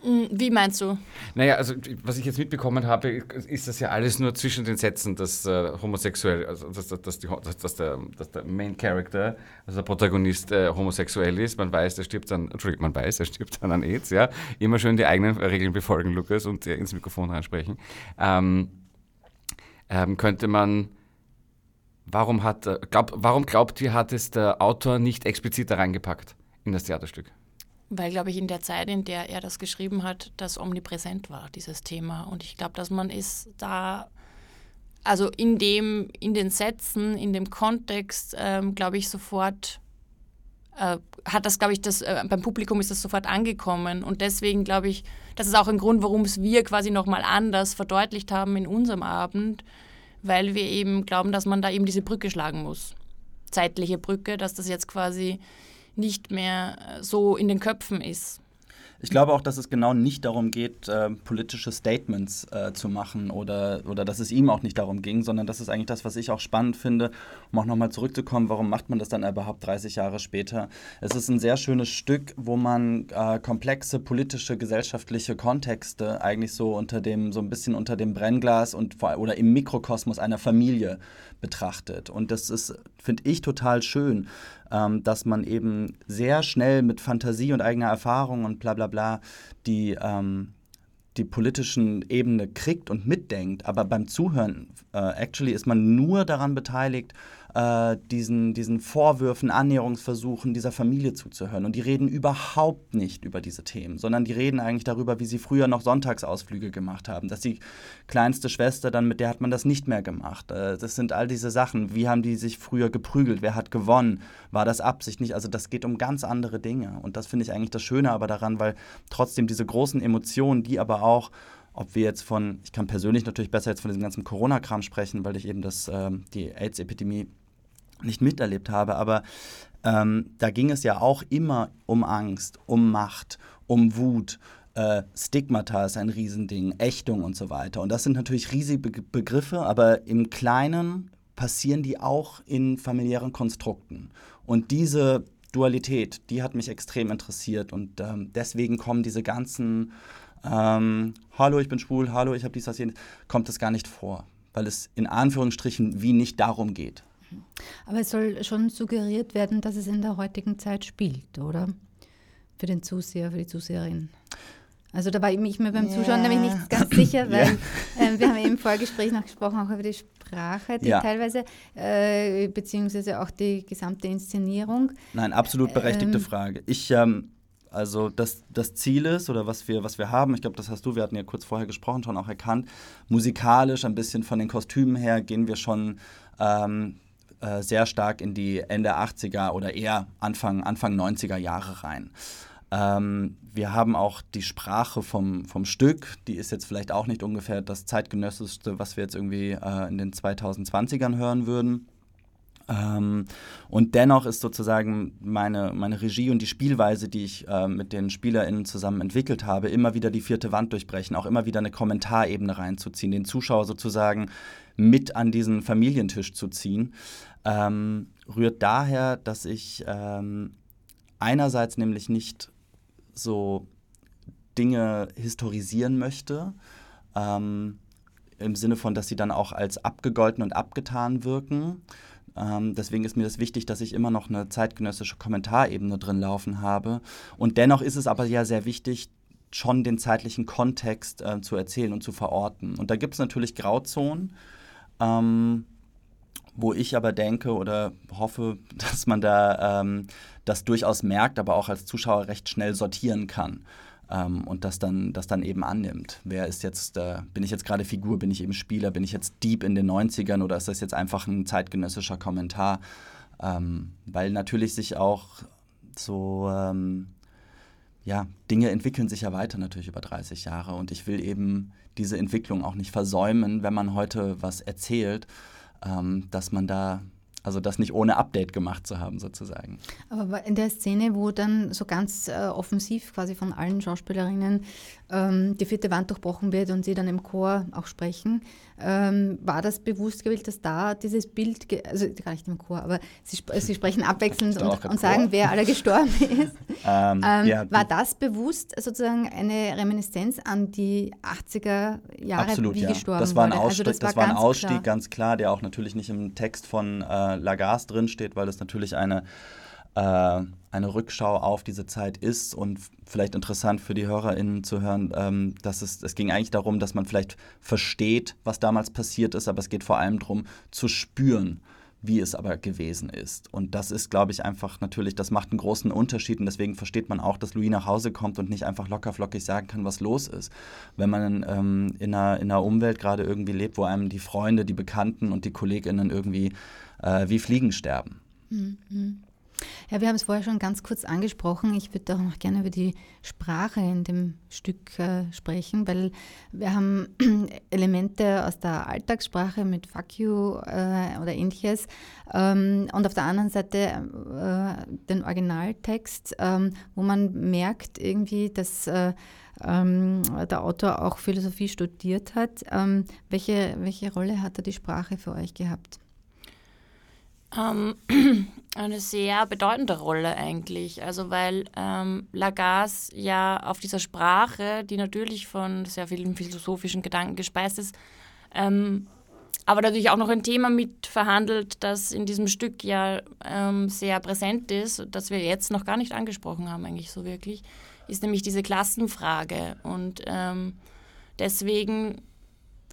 Hm, Wie meinst du? Naja, also was ich jetzt mitbekommen habe, ist das ja alles nur zwischen den Sätzen, dass äh, homosexuell, also dass, dass, dass, die, dass, der, dass der Main Character, also der Protagonist äh, homosexuell ist. Man weiß, er stirbt dann, Entschuldigung, man weiß, er stirbt dann an AIDS, ja. Immer schön die eigenen Regeln befolgen, Lukas, und äh, ins Mikrofon reinsprechen. Ähm, ähm, könnte man, warum hat, äh, glaub, warum glaubt ihr, hat es der Autor nicht explizit da reingepackt in das Theaterstück? Weil, glaube ich, in der Zeit, in der er das geschrieben hat, das omnipräsent war, dieses Thema. Und ich glaube, dass man ist da, also in dem, in den Sätzen, in dem Kontext, ähm, glaube ich, sofort, äh, hat das, glaube ich, das, äh, beim Publikum ist das sofort angekommen. Und deswegen glaube ich, das ist auch ein Grund, warum es wir quasi nochmal anders verdeutlicht haben in unserem Abend, weil wir eben glauben, dass man da eben diese Brücke schlagen muss. Zeitliche Brücke, dass das jetzt quasi nicht mehr äh, so in den Köpfen ist. Ich glaube auch, dass es genau nicht darum geht, äh, politische Statements äh, zu machen oder, oder dass es ihm auch nicht darum ging, sondern das ist eigentlich das, was ich auch spannend finde, um auch nochmal zurückzukommen, warum macht man das dann überhaupt 30 Jahre später? Es ist ein sehr schönes Stück, wo man äh, komplexe politische, gesellschaftliche Kontexte eigentlich so unter dem, so ein bisschen unter dem Brennglas und oder im Mikrokosmos einer Familie betrachtet. Und das ist, finde ich, total schön, ähm, dass man eben sehr schnell mit Fantasie und eigener Erfahrung und bla bla bla die, ähm, die politischen Ebene kriegt und mitdenkt. Aber beim Zuhören, äh, actually, ist man nur daran beteiligt, äh, diesen, diesen Vorwürfen, Annäherungsversuchen dieser Familie zuzuhören. Und die reden überhaupt nicht über diese Themen, sondern die reden eigentlich darüber, wie sie früher noch Sonntagsausflüge gemacht haben. Dass die kleinste Schwester dann, mit der hat man das nicht mehr gemacht. Äh, das sind all diese Sachen. Wie haben die sich früher geprügelt? Wer hat gewonnen? War das Absicht nicht? Also das geht um ganz andere Dinge. Und das finde ich eigentlich das Schöne aber daran, weil trotzdem diese großen Emotionen, die aber auch ob wir jetzt von, ich kann persönlich natürlich besser jetzt von diesem ganzen Corona-Kram sprechen, weil ich eben das, ähm, die AIDS-Epidemie nicht miterlebt habe, aber ähm, da ging es ja auch immer um Angst, um Macht, um Wut. Äh, Stigmata ist ein Riesending, Ächtung und so weiter. Und das sind natürlich riesige Be Begriffe, aber im Kleinen passieren die auch in familiären Konstrukten. Und diese Dualität, die hat mich extrem interessiert und ähm, deswegen kommen diese ganzen ähm, Hallo, ich bin schwul, hallo, ich habe dies, das, jenes, kommt das gar nicht vor, weil es in Anführungsstrichen wie nicht darum geht. Aber es soll schon suggeriert werden, dass es in der heutigen Zeit spielt, oder? Für den Zuseher, für die Zuseherin. Also da war ich mir beim Ja. Zuschauen nämlich nicht ganz sicher, weil Ja. ähm, wir haben eben im Vorgespräch noch gesprochen, auch über die Sprache, die Ja. teilweise, äh, beziehungsweise auch die gesamte Inszenierung. Nein, absolut berechtigte Ähm. Frage. Ich, ähm, also das, das Ziel ist, oder was wir, was wir haben, ich glaube, das hast du, wir hatten ja kurz vorher gesprochen, schon auch erkannt, musikalisch ein bisschen von den Kostümen her gehen wir schon ähm, äh, sehr stark in die Ende 80er oder eher Anfang, Anfang 90er Jahre rein. Ähm, wir haben auch die Sprache vom, vom Stück, die ist jetzt vielleicht auch nicht ungefähr das zeitgenössischste, was wir jetzt irgendwie äh, in den 2020ern hören würden. Ähm, und dennoch ist sozusagen meine, meine Regie und die Spielweise, die ich äh, mit den SpielerInnen zusammen entwickelt habe, immer wieder die vierte Wand durchbrechen, auch immer wieder eine Kommentarebene reinzuziehen, den Zuschauer sozusagen mit an diesen Familientisch zu ziehen, ähm, rührt daher, dass ich ähm, einerseits nämlich nicht so Dinge historisieren möchte, ähm, im Sinne von, dass sie dann auch als abgegolten und abgetan wirken. Ähm, deswegen ist mir das wichtig, dass ich immer noch eine zeitgenössische Kommentarebene drin laufen habe. Und dennoch ist es aber ja sehr wichtig, schon den zeitlichen Kontext äh, zu erzählen und zu verorten. Und da gibt es natürlich Grauzonen, ähm, wo ich aber denke oder hoffe, dass man da ähm, das durchaus merkt, aber auch als Zuschauer recht schnell sortieren kann ähm, und das dann, das dann eben annimmt. Wer ist jetzt, äh, bin ich jetzt gerade Figur, bin ich eben Spieler, bin ich jetzt Dieb in den 90ern oder ist das jetzt einfach ein zeitgenössischer Kommentar? Ähm, weil natürlich sich auch so, ähm, ja, Dinge entwickeln sich ja weiter natürlich über 30 Jahre und ich will eben diese Entwicklung auch nicht versäumen, wenn man heute was erzählt, ähm, dass man da, also das nicht ohne Update gemacht zu haben sozusagen. Aber in der Szene, wo dann so ganz äh, offensiv quasi von allen Schauspielerinnen ähm, die vierte Wand durchbrochen wird und sie dann im Chor auch sprechen, ähm, war das bewusst gewählt, dass da dieses Bild, also gar nicht im Chor, aber sie, sp sie sprechen abwechselnd und, und sagen, wer alle gestorben ist. Ähm, Ähm, ja, war das bewusst sozusagen eine Reminiszenz an die 80er Jahre, Absolut, wie ja. gestorben das war ein wurde? Ausstieg, Also das war ein ganz Ausstieg klar. ganz klar, der auch natürlich nicht im Text von äh, Lagarde drin steht, weil das natürlich eine, äh, eine Rückschau auf diese Zeit ist und vielleicht interessant für die HörerInnen zu hören, ähm, dass es, es ging eigentlich darum, dass man vielleicht versteht, was damals passiert ist, aber es geht vor allem darum, zu spüren, wie es aber gewesen ist. Und das ist, glaube ich, einfach natürlich, das macht einen großen Unterschied und deswegen versteht man auch, dass Louis nach Hause kommt und nicht einfach lockerflockig sagen kann, was los ist. Wenn man ähm, in, einer, in einer Umwelt gerade irgendwie lebt, wo einem die Freunde, die Bekannten und die KollegInnen irgendwie äh, wie Fliegen sterben. Mhm. Ja, wir haben es vorher schon ganz kurz angesprochen. Ich würde auch noch gerne über die Sprache in dem Stück äh, sprechen, weil wir haben Elemente aus der Alltagssprache mit Fuck you äh, oder ähnliches ähm, und auf der anderen Seite äh, den Originaltext, ähm, wo man merkt irgendwie, dass äh, ähm, der Autor auch Philosophie studiert hat. Ähm, welche, welche Rolle hat da die Sprache für euch gehabt? Ähm, eine sehr bedeutende Rolle eigentlich. Also weil ähm, Lagasse ja auf dieser Sprache, die natürlich von sehr vielen philosophischen Gedanken gespeist ist, ähm, aber natürlich auch noch ein Thema mit verhandelt, das in diesem Stück ja ähm, sehr präsent ist, das wir jetzt noch gar nicht angesprochen haben eigentlich so wirklich, ist nämlich diese Klassenfrage. Und ähm, deswegen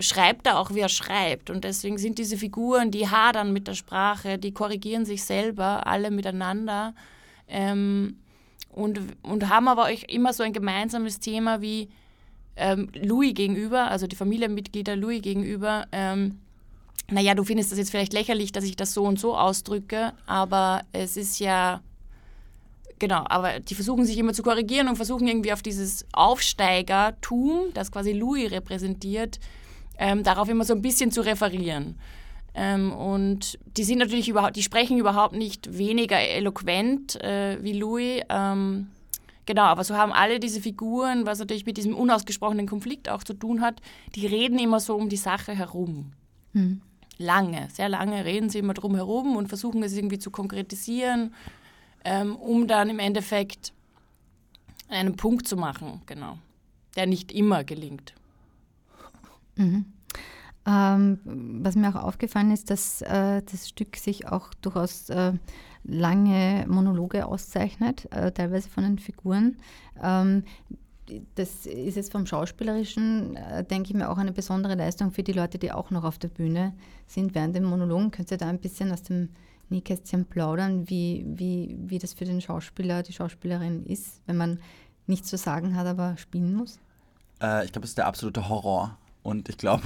schreibt er auch, wie er schreibt. Und deswegen sind diese Figuren, die hadern mit der Sprache, die korrigieren sich selber, alle miteinander. Ähm, und, und haben aber auch immer so ein gemeinsames Thema wie ähm, Louis gegenüber, also die Familienmitglieder Louis gegenüber. Ähm, naja, du findest das jetzt vielleicht lächerlich, dass ich das so und so ausdrücke, aber es ist ja, genau, aber die versuchen sich immer zu korrigieren und versuchen irgendwie auf dieses Aufsteigertum, das quasi Louis repräsentiert, ähm, darauf immer so ein bisschen zu referieren. Ähm, und die sind natürlich überhaupt, die sprechen überhaupt nicht weniger eloquent äh, wie Louis. Ähm, genau, aber so haben alle diese Figuren, was natürlich mit diesem unausgesprochenen Konflikt auch zu tun hat, die reden immer so um die Sache herum. Hm. Lange, sehr lange reden sie immer drum herum und versuchen es irgendwie zu konkretisieren, ähm, um dann im Endeffekt einen Punkt zu machen, genau, der nicht immer gelingt. Mhm. Ähm, was mir auch aufgefallen ist, dass äh, das Stück sich auch durchaus äh, lange Monologe auszeichnet, äh, teilweise von den Figuren. Ähm, das ist jetzt vom Schauspielerischen, äh, denke ich mir, auch eine besondere Leistung für die Leute, die auch noch auf der Bühne sind während dem Monologen. Könnt ihr da ein bisschen aus dem Nähkästchen plaudern, wie, wie, wie das für den Schauspieler, die Schauspielerin ist, wenn man nichts zu sagen hat, aber spielen muss? Äh, ich glaube, es ist der absolute Horror. Und ich glaube,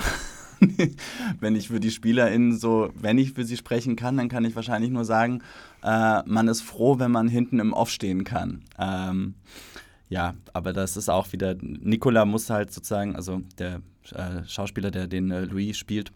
wenn ich für die SpielerInnen so, wenn ich für sie sprechen kann, dann kann ich wahrscheinlich nur sagen, äh, man ist froh, wenn man hinten im Off stehen kann. Ähm, ja, aber das ist auch wieder, Nicola muss halt sozusagen, also der äh, Schauspieler, der den äh, Louis spielt,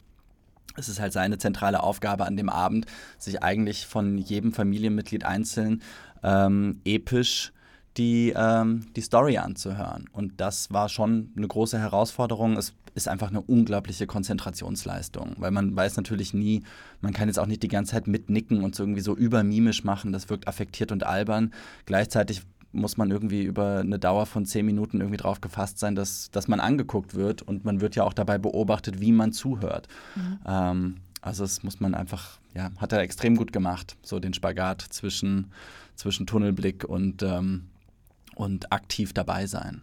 es ist halt seine zentrale Aufgabe an dem Abend, sich eigentlich von jedem Familienmitglied einzeln ähm, episch die, ähm, die Story anzuhören. Und das war schon eine große Herausforderung. Es ist einfach eine unglaubliche Konzentrationsleistung, weil man weiß natürlich nie, man kann jetzt auch nicht die ganze Zeit mitnicken und so irgendwie so übermimisch machen, das wirkt affektiert und albern. Gleichzeitig muss man irgendwie über eine Dauer von zehn Minuten irgendwie drauf gefasst sein, dass, dass man angeguckt wird und man wird ja auch dabei beobachtet, wie man zuhört. Mhm. Ähm, also das muss man einfach, ja, hat er extrem gut gemacht, so den Spagat zwischen, zwischen Tunnelblick und, ähm, und aktiv dabei sein.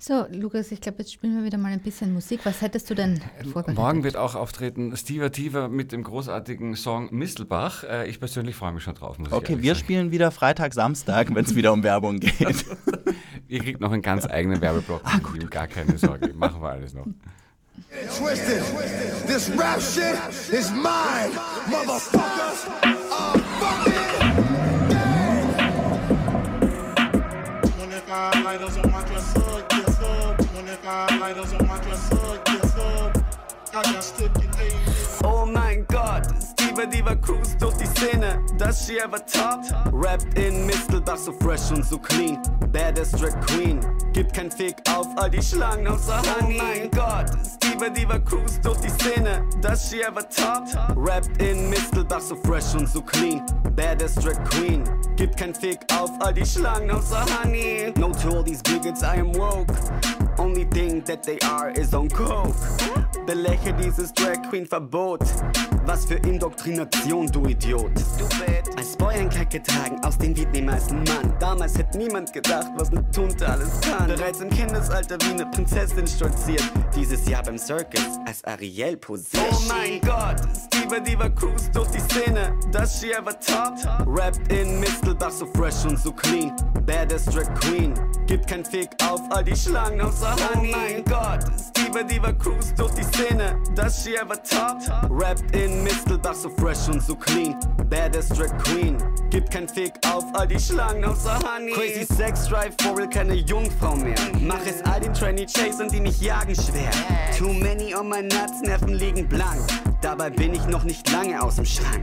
So, Lukas, ich glaube, jetzt spielen wir wieder mal ein bisschen Musik. Was hättest du denn vorbereitet? Morgen wird auch auftreten Steve Tiefer mit dem großartigen Song Mistelbach. Äh, ich persönlich freue mich schon drauf. Muss okay, wir sagen. spielen wieder Freitag, Samstag, wenn es wieder um Werbung geht. Ihr kriegt noch einen ganz eigenen Werbeblock. Ah, gut. Gar keine Sorge, machen wir alles noch. Twisted. This rap shit is mine, motherfuckers. Uh, fuck it. Oh mein Gott, Steve Diva cruise durch die Szene, does she ever top? Rappt in Mistelbach so fresh und so clean, baddest Drag Queen, gibt kein Fick auf all die Schlangen außer Honey. Oh mein Gott, Steve Diva cruise durch die Szene, does she ever top? Rappt in Mistelbach so fresh und so clean, baddest Drag Queen, gibt kein Fick auf all die Schlangen außer Honey. No to all these bigots, I am woke. Only thing that they are is on coke. Beläche dieses Drag Queen Verbot. Was für Indoktrination, du Idiot. Als Boy ein Kleid getragen aus den vietnamesischen Mann. Damals hätte niemand gedacht, was ne Tunte alles kann. Bereits im Kindesalter wie ne Prinzessin stolziert. Dieses Jahr beim Circus als Ariel posiert. Oh mein Gott, Steve Diva cruise durch die Szene. Does she ever top? Rappt in Mistelbach so fresh und so clean. Baddest Drag Queen. Gibt kein Fick auf all die Schlangen außer Honey. Oh mein Gott, Steve Diva cruise durch die Szene. Does she ever top? Rappt in Mistelbach so fresh und so clean. Baddest Drag Queen. Gibt kein Fick auf all die Schlangen außer Honey. Crazy Sex Drive, for real keine Jungfrau mehr. Mach es all den Trendy Chasern, die mich jagen schwer. Too many on my nuts, Nerven liegen blank. Dabei bin ich noch nicht lange aus dem Schrank.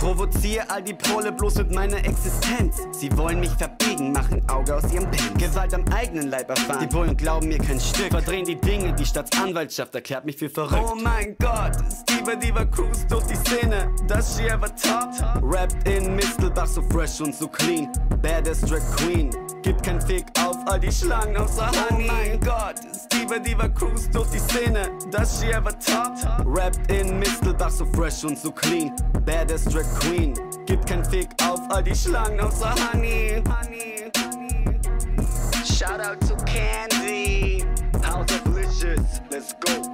Provoziere all die Pole bloß mit meiner Existenz. Sie wollen mich verbiegen, machen Auge aus ihrem Pen. Gewalt am eigenen Leib erfahren. Die Bullen glauben mir kein Stück. Verdrehen die Dinge, die Staatsanwaltschaft erklärt mich für verrückt. Oh mein Gott, Steve Diva cruise durch die Szene. Does she ever top? Rappt in Mistelbach so fresh und so clean. Baddest Drag Queen. Gibt kein Fick auf all die Schlangen außer Honey. Oh mein Gott, Steve Diva cruise durch die Szene. Does she ever top? Rappt in Mistelbach so fresh und so clean. Baddest Drag Queen. Gibt kein Fick auf all die Schlangen außer Honey. Honey. Shout out to Candy. House of Licious. Let's go.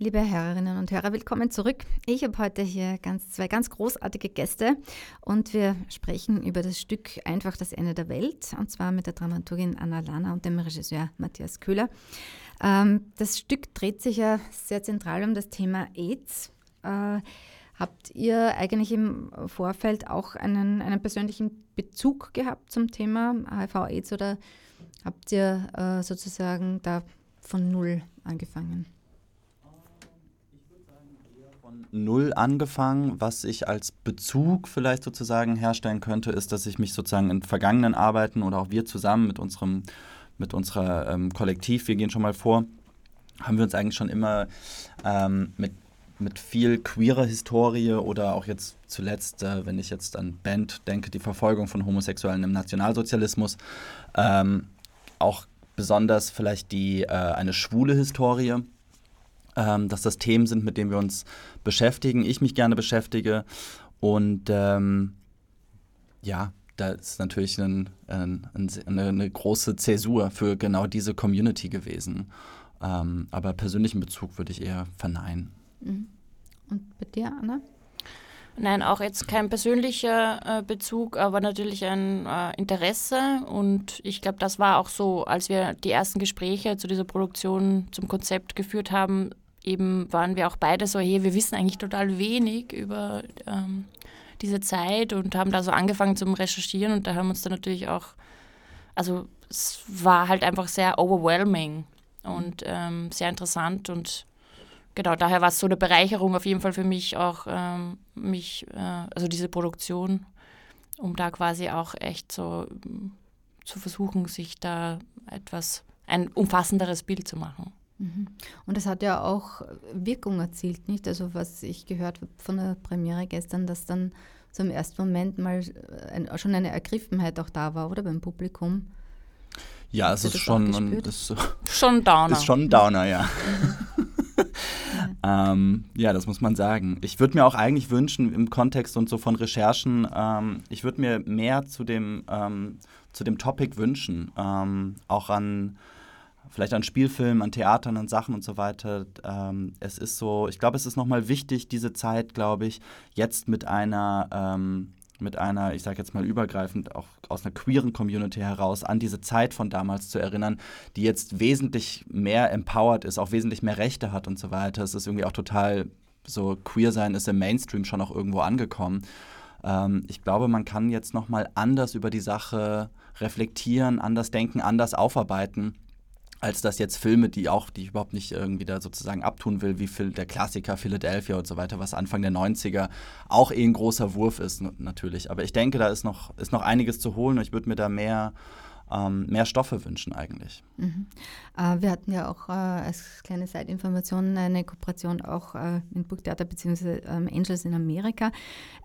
Liebe Hörerinnen und Hörer, willkommen zurück. Ich habe heute hier ganz, zwei ganz großartige Gäste und wir sprechen über das Stück Einfach das Ende der Welt und zwar mit der Dramaturgin Anna Lana und dem Regisseur Matthias Köhler. Ähm, das Stück dreht sich ja sehr zentral um das Thema AIDS. Äh, habt ihr eigentlich im Vorfeld auch einen, einen persönlichen Bezug gehabt zum Thema HIV-AIDS oder habt ihr äh, sozusagen da von Null angefangen? Null angefangen. Was ich als Bezug vielleicht sozusagen herstellen könnte, ist, dass ich mich sozusagen in vergangenen Arbeiten oder auch wir zusammen mit unserem mit unserer ähm, Kollektiv, wir gehen schon mal vor, haben wir uns eigentlich schon immer ähm, mit, mit viel queerer Historie oder auch jetzt zuletzt, äh, wenn ich jetzt an Band denke, die Verfolgung von Homosexuellen im Nationalsozialismus, ähm, auch besonders vielleicht die äh, eine schwule Historie ähm, dass das Themen sind, mit denen wir uns beschäftigen, ich mich gerne beschäftige. Und ähm, ja, da ist natürlich ein, ein, eine, eine, große Zäsur für genau diese Community gewesen. Ähm, aber persönlichen Bezug würde ich eher verneinen. Mhm. Und bei dir, Anna? Nein, auch jetzt kein persönlicher äh, Bezug, aber natürlich ein äh, Interesse. Und ich glaube, das war auch so, als wir die ersten Gespräche zu dieser Produktion, zum Konzept geführt haben, eben waren wir auch beide so, hey, wir wissen eigentlich total wenig über ähm, diese Zeit und haben da so angefangen zum Recherchieren und da haben uns dann natürlich auch, also es war halt einfach sehr overwhelming und ähm, sehr interessant und genau, daher war es so eine Bereicherung auf jeden Fall für mich auch, ähm, mich, äh, also diese Produktion, um da quasi auch echt so zu versuchen, sich da etwas, ein umfassenderes Bild zu machen. Mhm. Und es hat ja auch Wirkung erzielt, nicht? Also was ich gehört habe von der Premiere gestern, dass dann so im ersten Moment mal ein, schon eine Ergriffenheit auch da war, oder beim Publikum. Ja, es ist schon, ein, ist, schon Downer. Ist schon ein Downer, ja. Mhm. ähm, ja, das muss man sagen. Ich würde mir auch eigentlich wünschen, im Kontext und so von Recherchen, ähm, ich würde mir mehr zu dem, ähm, zu dem Topic wünschen. Ähm, auch an vielleicht an Spielfilmen, an Theatern, an Sachen und so weiter. Ähm, es ist so, ich glaube, es ist nochmal wichtig, diese Zeit, glaube ich, jetzt mit einer, ähm, mit einer, ich sage jetzt mal übergreifend, auch aus einer queeren Community heraus, an diese Zeit von damals zu erinnern, die jetzt wesentlich mehr empowered ist, auch wesentlich mehr Rechte hat und so weiter. Es ist irgendwie auch total so, queer sein ist im Mainstream schon auch irgendwo angekommen. Ähm, ich glaube, man kann jetzt nochmal anders über die Sache reflektieren, anders denken, anders aufarbeiten als dass jetzt Filme, die auch, die ich überhaupt nicht irgendwie da sozusagen abtun will, wie der Klassiker Philadelphia und so weiter, was Anfang der 90er auch eh ein großer Wurf ist, natürlich. Aber ich denke, da ist noch, ist noch einiges zu holen und ich würde mir da mehr, ähm, mehr Stoffe wünschen eigentlich. Mhm. Äh, wir hatten ja auch äh, als kleine Seitinformation eine Kooperation auch äh, mit Burgtheater bzw. Ähm, Angels in Amerika.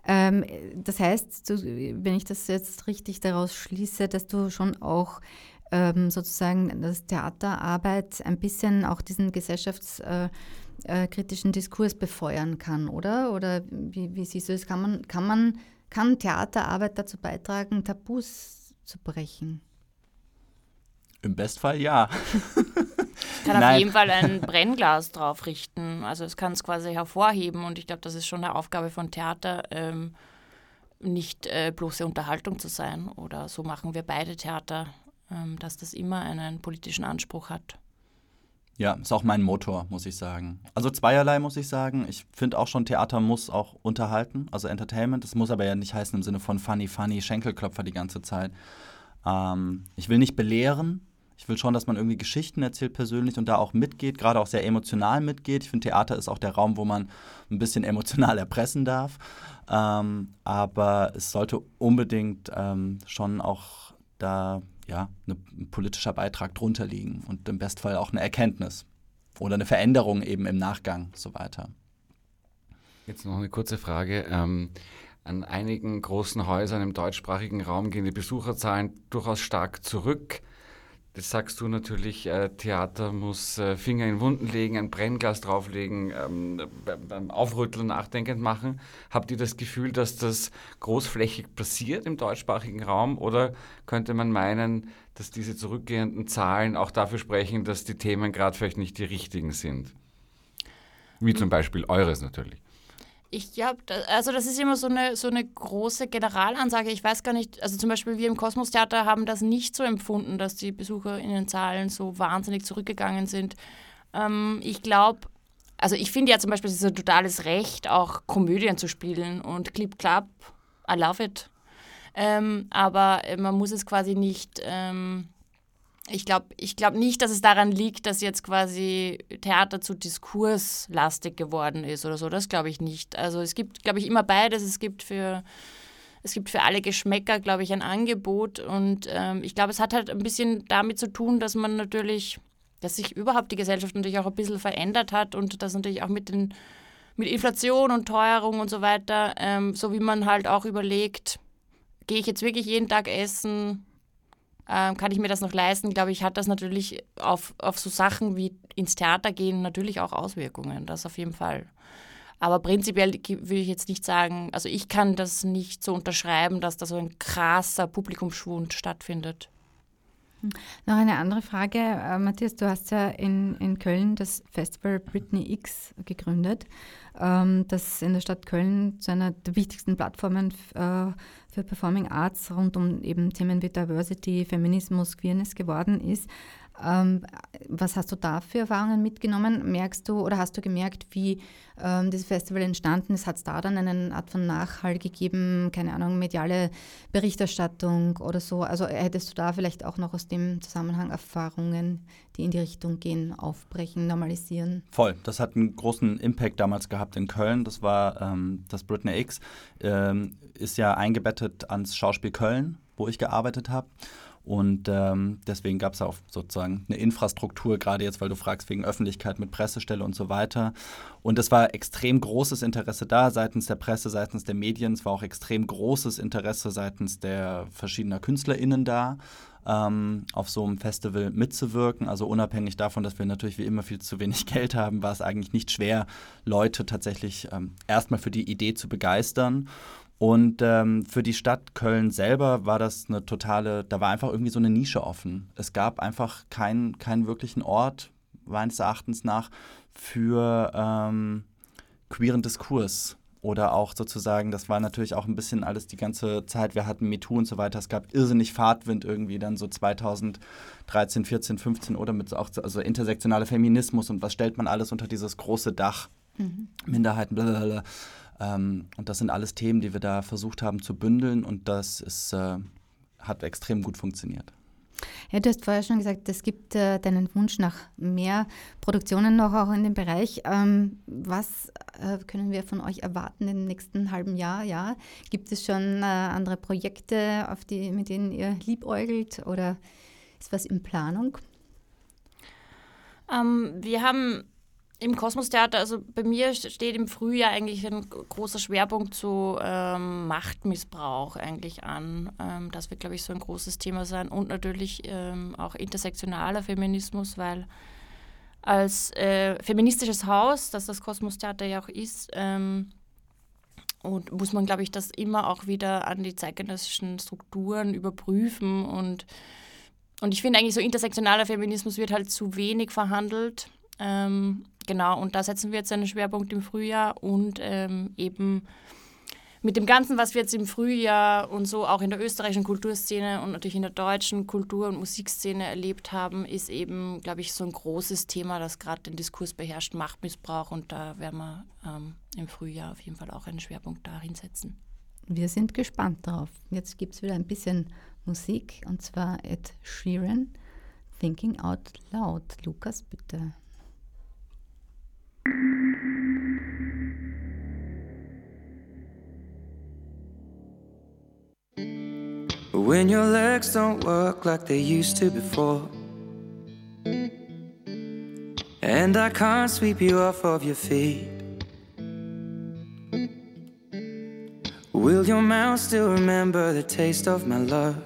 Ähm, das heißt, wenn ich das jetzt richtig daraus schließe, dass du schon auch ähm, sozusagen das Theaterarbeit ein bisschen auch diesen gesellschaftskritischen Diskurs befeuern kann, oder? Oder wie, wie siehst du das? Kann man, kann man, kann Theaterarbeit dazu beitragen, Tabus zu brechen? Im Bestfall ja. Ich kann auf jeden Fall ein Brennglas drauf richten. Also es kann es quasi hervorheben und ich glaube, das ist schon eine Aufgabe von Theater, ähm, nicht äh, bloße Unterhaltung zu sein. Oder so machen wir beide Theater dass das immer einen politischen Anspruch hat. Ja, ist auch mein Motor, muss ich sagen. Also zweierlei muss ich sagen. Ich finde auch schon, Theater muss auch unterhalten, also Entertainment. Das muss aber ja nicht heißen im Sinne von funny, funny, Schenkelklopfer die ganze Zeit. Ähm, ich will nicht belehren. Ich will schon, dass man irgendwie Geschichten erzählt persönlich und da auch mitgeht, gerade auch sehr emotional mitgeht. Ich finde, Theater ist auch der Raum, wo man ein bisschen emotional erpressen darf. Ähm, aber es sollte unbedingt ähm, schon auch da ja, ne, ein politischer Beitrag drunter liegen und im Bestfall auch eine Erkenntnis oder eine Veränderung eben im Nachgang so weiter. Jetzt noch eine kurze Frage. Ähm, an einigen großen Häusern im deutschsprachigen Raum gehen die Besucherzahlen durchaus stark zurück. Das sagst du natürlich, äh, Theater muss äh, Finger in Wunden legen, ein Brennglas drauflegen, ähm, beim Aufrütteln nachdenkend machen. Habt ihr das Gefühl, dass das großflächig passiert im deutschsprachigen Raum oder könnte man meinen, dass diese zurückgehenden Zahlen auch dafür sprechen, dass die Themen gerade vielleicht nicht die richtigen sind? Wie zum Beispiel eures natürlich. Ich glaube, also das ist immer so eine, so eine große Generalansage. Ich weiß gar nicht, also zum Beispiel wir im Kosmos Theater haben das nicht so empfunden, dass die BesucherInnenzahlen so wahnsinnig zurückgegangen sind. Ähm, ich glaube, also ich finde ja zum Beispiel, es ist ein totales Recht, auch Komödien zu spielen und Clip Clap, I love it. Ähm, aber man muss es quasi nicht ähm, ich glaube ich glaub nicht, dass es daran liegt, dass jetzt quasi Theater zu diskurslastig geworden ist oder so. Das glaube ich nicht. Also es gibt, glaube ich, immer beides. Es gibt für, es gibt für alle Geschmäcker, glaube ich, ein Angebot. Und ähm, ich glaube, es hat halt ein bisschen damit zu tun, dass man natürlich, dass sich überhaupt die Gesellschaft natürlich auch ein bisschen verändert hat und das natürlich auch mit den mit Inflation und Teuerung und so weiter, ähm, so wie man halt auch überlegt, gehe ich jetzt wirklich jeden Tag essen, ähm, kann ich mir das noch leisten, glaube ich, hat das natürlich auf, auf so Sachen wie ins Theater gehen natürlich auch Auswirkungen, das auf jeden Fall. Aber prinzipiell würde ich jetzt nicht sagen, also ich kann das nicht so unterschreiben, dass da so ein krasser Publikumsschwund stattfindet. Noch eine andere Frage. Äh, Matthias, du hast ja in, in Köln das Festival Britney X gegründet, ähm, das in der Stadt Köln zu einer der wichtigsten Plattformen äh, für Performing Arts rund um eben Themen wie Diversity, Feminismus, Queerness geworden ist. Ähm, was hast du da für Erfahrungen mitgenommen? Merkst du oder hast du gemerkt, wie ähm, dieses Festival entstanden ist? Hat es da dann eine Art von Nachhall gegeben? Keine Ahnung, mediale Berichterstattung oder so? Also hättest du da vielleicht auch noch aus dem Zusammenhang Erfahrungen, die in die Richtung gehen, aufbrechen, normalisieren? Voll. Das hat einen großen Impact damals gehabt in Köln. Das war ähm, das Britney X. Ähm, ist ja eingebettet ans Schauspiel Köln, wo ich gearbeitet habe. Und ähm, deswegen gab es auch sozusagen eine Infrastruktur, gerade jetzt, weil du fragst, wegen Öffentlichkeit mit Pressestelle und so weiter. Und es war extrem großes Interesse da seitens der Presse, seitens der Medien. Es war auch extrem großes Interesse seitens der verschiedener KünstlerInnen da, ähm, auf so einem Festival mitzuwirken. Also unabhängig davon, dass wir natürlich wie immer viel zu wenig Geld haben, war es eigentlich nicht schwer, Leute tatsächlich ähm, erstmal für die Idee zu begeistern. Und ähm, für die Stadt Köln selber war das eine totale, da war einfach irgendwie so eine Nische offen. Es gab einfach keinen, keinen wirklichen Ort, meines Erachtens nach, für ähm, queeren Diskurs. Oder auch sozusagen, das war natürlich auch ein bisschen alles die ganze Zeit, wir hatten MeToo und so weiter. Es gab irrsinnig Fahrtwind irgendwie dann so 2013, 14, 15 oder mit auch also intersektionaler Feminismus und was stellt man alles unter dieses große Dach. Mhm. Minderheiten, blablabla. Ähm, und das sind alles Themen, die wir da versucht haben zu bündeln und das ist, äh, hat extrem gut funktioniert. Ja, du hast vorher schon gesagt, es gibt äh, deinen Wunsch nach mehr Produktionen noch auch in dem Bereich. Ähm, was äh, können wir von euch erwarten im nächsten halben Jahr? Ja? Gibt es schon äh, andere Projekte, auf die, mit denen ihr liebäugelt oder ist was in Planung? Ähm, wir haben im Kosmos-Theater, also bei mir steht im Frühjahr eigentlich ein großer Schwerpunkt zu ähm, Machtmissbrauch eigentlich an. Ähm, das wird, glaube ich, so ein großes Thema sein. Und natürlich ähm, auch intersektionaler Feminismus, weil als äh, feministisches Haus, das das Kosmos-Theater ja auch ist, ähm, und muss man, glaube ich, das immer auch wieder an die zeitgenössischen Strukturen überprüfen. Und, und ich finde eigentlich, so intersektionaler Feminismus wird halt zu wenig verhandelt. Ähm, genau, und da setzen wir jetzt einen Schwerpunkt im Frühjahr und ähm, eben mit dem Ganzen, was wir jetzt im Frühjahr und so auch in der österreichischen Kulturszene und natürlich in der deutschen Kultur- und Musikszene erlebt haben, ist eben, glaube ich, so ein großes Thema, das gerade den Diskurs beherrscht, Machtmissbrauch. Und da werden wir ähm, im Frühjahr auf jeden Fall auch einen Schwerpunkt dahin setzen. Wir sind gespannt darauf. Jetzt gibt es wieder ein bisschen Musik und zwar Ed Sheeran, Thinking Out Loud. Lukas, bitte. When your legs don't work like they used to before. And I can't sweep you off of your feet. Will your mouth still remember the taste of my love?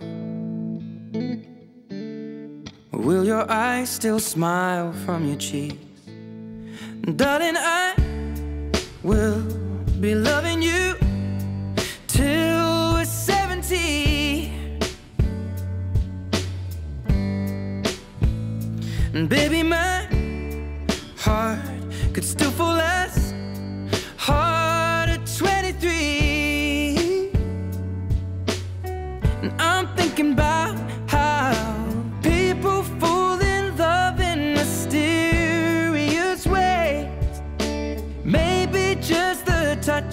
Will your eyes still smile from your cheeks? Darling, I will be loving you till we're 70. And baby, my heart could still fall as hard at 23. And I'm thinking about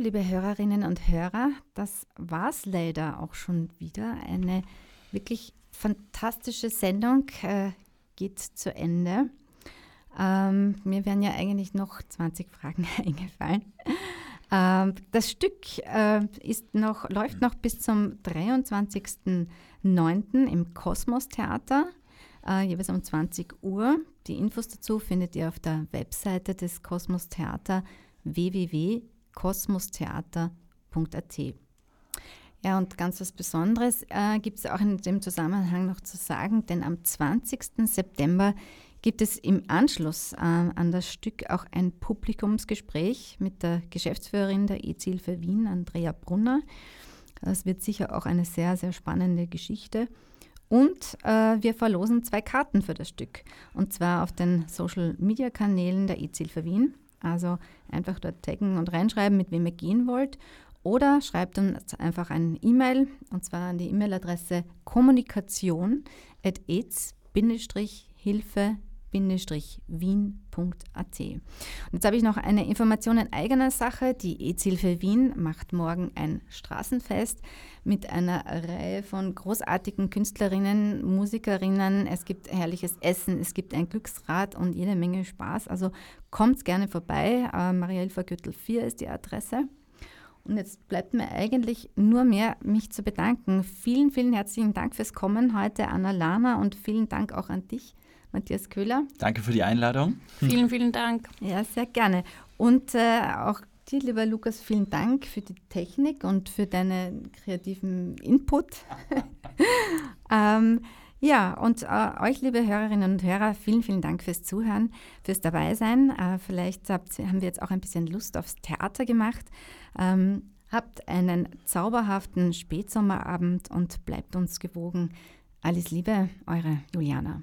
liebe Hörerinnen und Hörer, das war's leider auch schon wieder. Eine wirklich fantastische Sendung äh, geht zu Ende. Ähm, mir wären ja eigentlich noch 20 Fragen eingefallen. Ähm, das Stück äh, ist noch, läuft noch bis zum 23.09. im Kosmos Theater, äh, jeweils um 20 Uhr. Die Infos dazu findet ihr auf der Webseite des Kosmos Theater www.kosmostheater.at. Ja, und ganz was Besonderes äh, gibt es auch in dem Zusammenhang noch zu sagen, denn am 20. September gibt es im Anschluss äh, an das Stück auch ein Publikumsgespräch mit der Geschäftsführerin der EZ-Hilfe Wien, Andrea Brunner. Das wird sicher auch eine sehr, sehr spannende Geschichte. Und äh, wir verlosen zwei Karten für das Stück. Und zwar auf den Social-Media-Kanälen der EZ-Hilfe Wien. Also einfach dort taggen und reinschreiben, mit wem ihr gehen wollt. Oder schreibt uns einfach eine E-Mail, und zwar an die E-Mail-Adresse kommunikation.aids-hilfe wien.at. Und jetzt habe ich noch eine Information in eigener Sache. Die EZ-Hilfe Wien macht morgen ein Straßenfest mit einer Reihe von großartigen Künstlerinnen, Musikerinnen. Es gibt herrliches Essen, es gibt ein Glücksrad und jede Menge Spaß. Also kommt gerne vorbei. Äh, Maria-Hilfer Gürtel 4 ist die Adresse. Und jetzt bleibt mir eigentlich nur mehr, mich zu bedanken. Vielen, vielen herzlichen Dank fürs Kommen heute, Anna Lana, und vielen Dank auch an dich, Matthias Köhler. Danke für die Einladung. Vielen, vielen Dank. Ja, sehr gerne. Und äh, auch dir, lieber Lukas, vielen Dank für die Technik und für deinen kreativen Input. ähm, ja, und äh, euch, liebe Hörerinnen und Hörer, vielen, vielen Dank fürs Zuhören, fürs Dabeisein. Äh, vielleicht habt, haben wir jetzt auch ein bisschen Lust aufs Theater gemacht. Ähm, habt einen zauberhaften Spätsommerabend und bleibt uns gewogen. Alles Liebe, eure Juliana.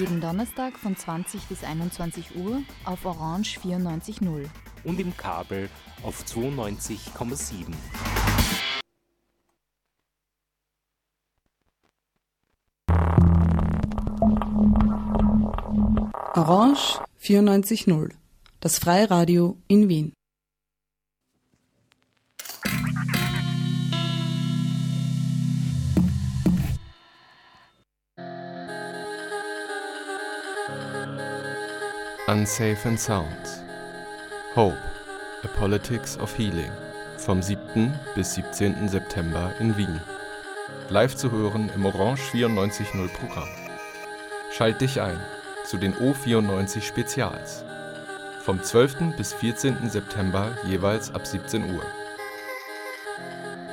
Jeden Donnerstag von 20 bis 21 Uhr auf Orange 94.0. Und im Kabel auf 92,7. Orange 94.0. Das Freiradio in Wien. Unsafe and Sounds. Hope, A Politics of Healing. Vom 7. bis 17. September in Wien. Live zu hören im Orange 94.0 Programm. Schalt dich ein zu den O94 Spezials. Vom 12. bis 14. September jeweils ab 17 Uhr.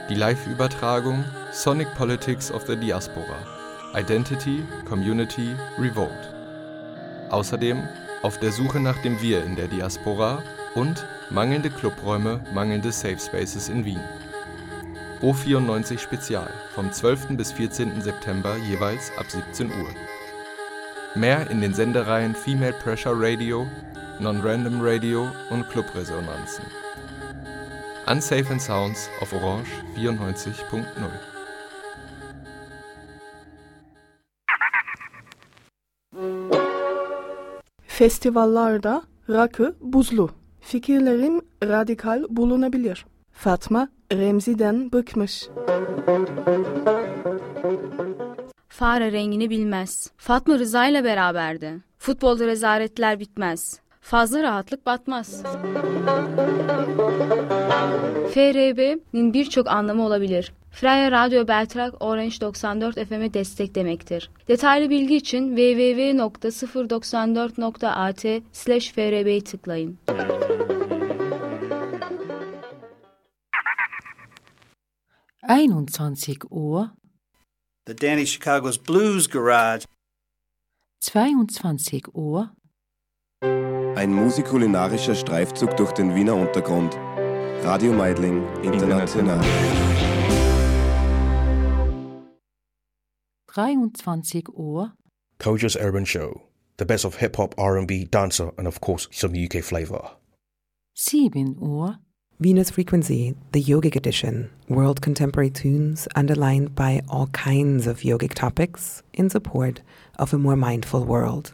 Die Live-Übertragung Sonic Politics of the Diaspora. Identity, Community, Revolt. Außerdem auf der Suche nach dem Wir in der Diaspora und mangelnde Clubräume, mangelnde Safe Spaces in Wien. O94 Spezial vom 12. bis 14. September jeweils ab 17 Uhr. Mehr in den Sendereihen Female Pressure Radio, Non-Random Radio und Clubresonanzen. Unsafe and Sounds auf Orange 94.0. Festivallarda rakı buzlu. Fikirlerim radikal bulunabilir. Fatma Remzi'den bıkmış. Fare rengini bilmez. Fatma Rıza ile beraberdi. Futbolda rezaletler bitmez. Fazla rahatlık batmaz. FRB'nin birçok anlamı olabilir. Freya Radyo Beltrak Orange 94 FM'e destek demektir. Detaylı bilgi için www.094.at slash FRB'yi tıklayın. Uhr, The Danny Chicago's Blues Garage. 22 Uhr, Ein musikulinarischer Streifzug durch den Wiener Untergrund. Radio Meidling International. 23 Uhr, Koja's Urban Show. The best of hip hop, R&B, dancer, and of course some UK flavor. 7 Uhr, Venus Frequency, the yogic edition, world contemporary tunes underlined by all kinds of yogic topics in support of a more mindful world.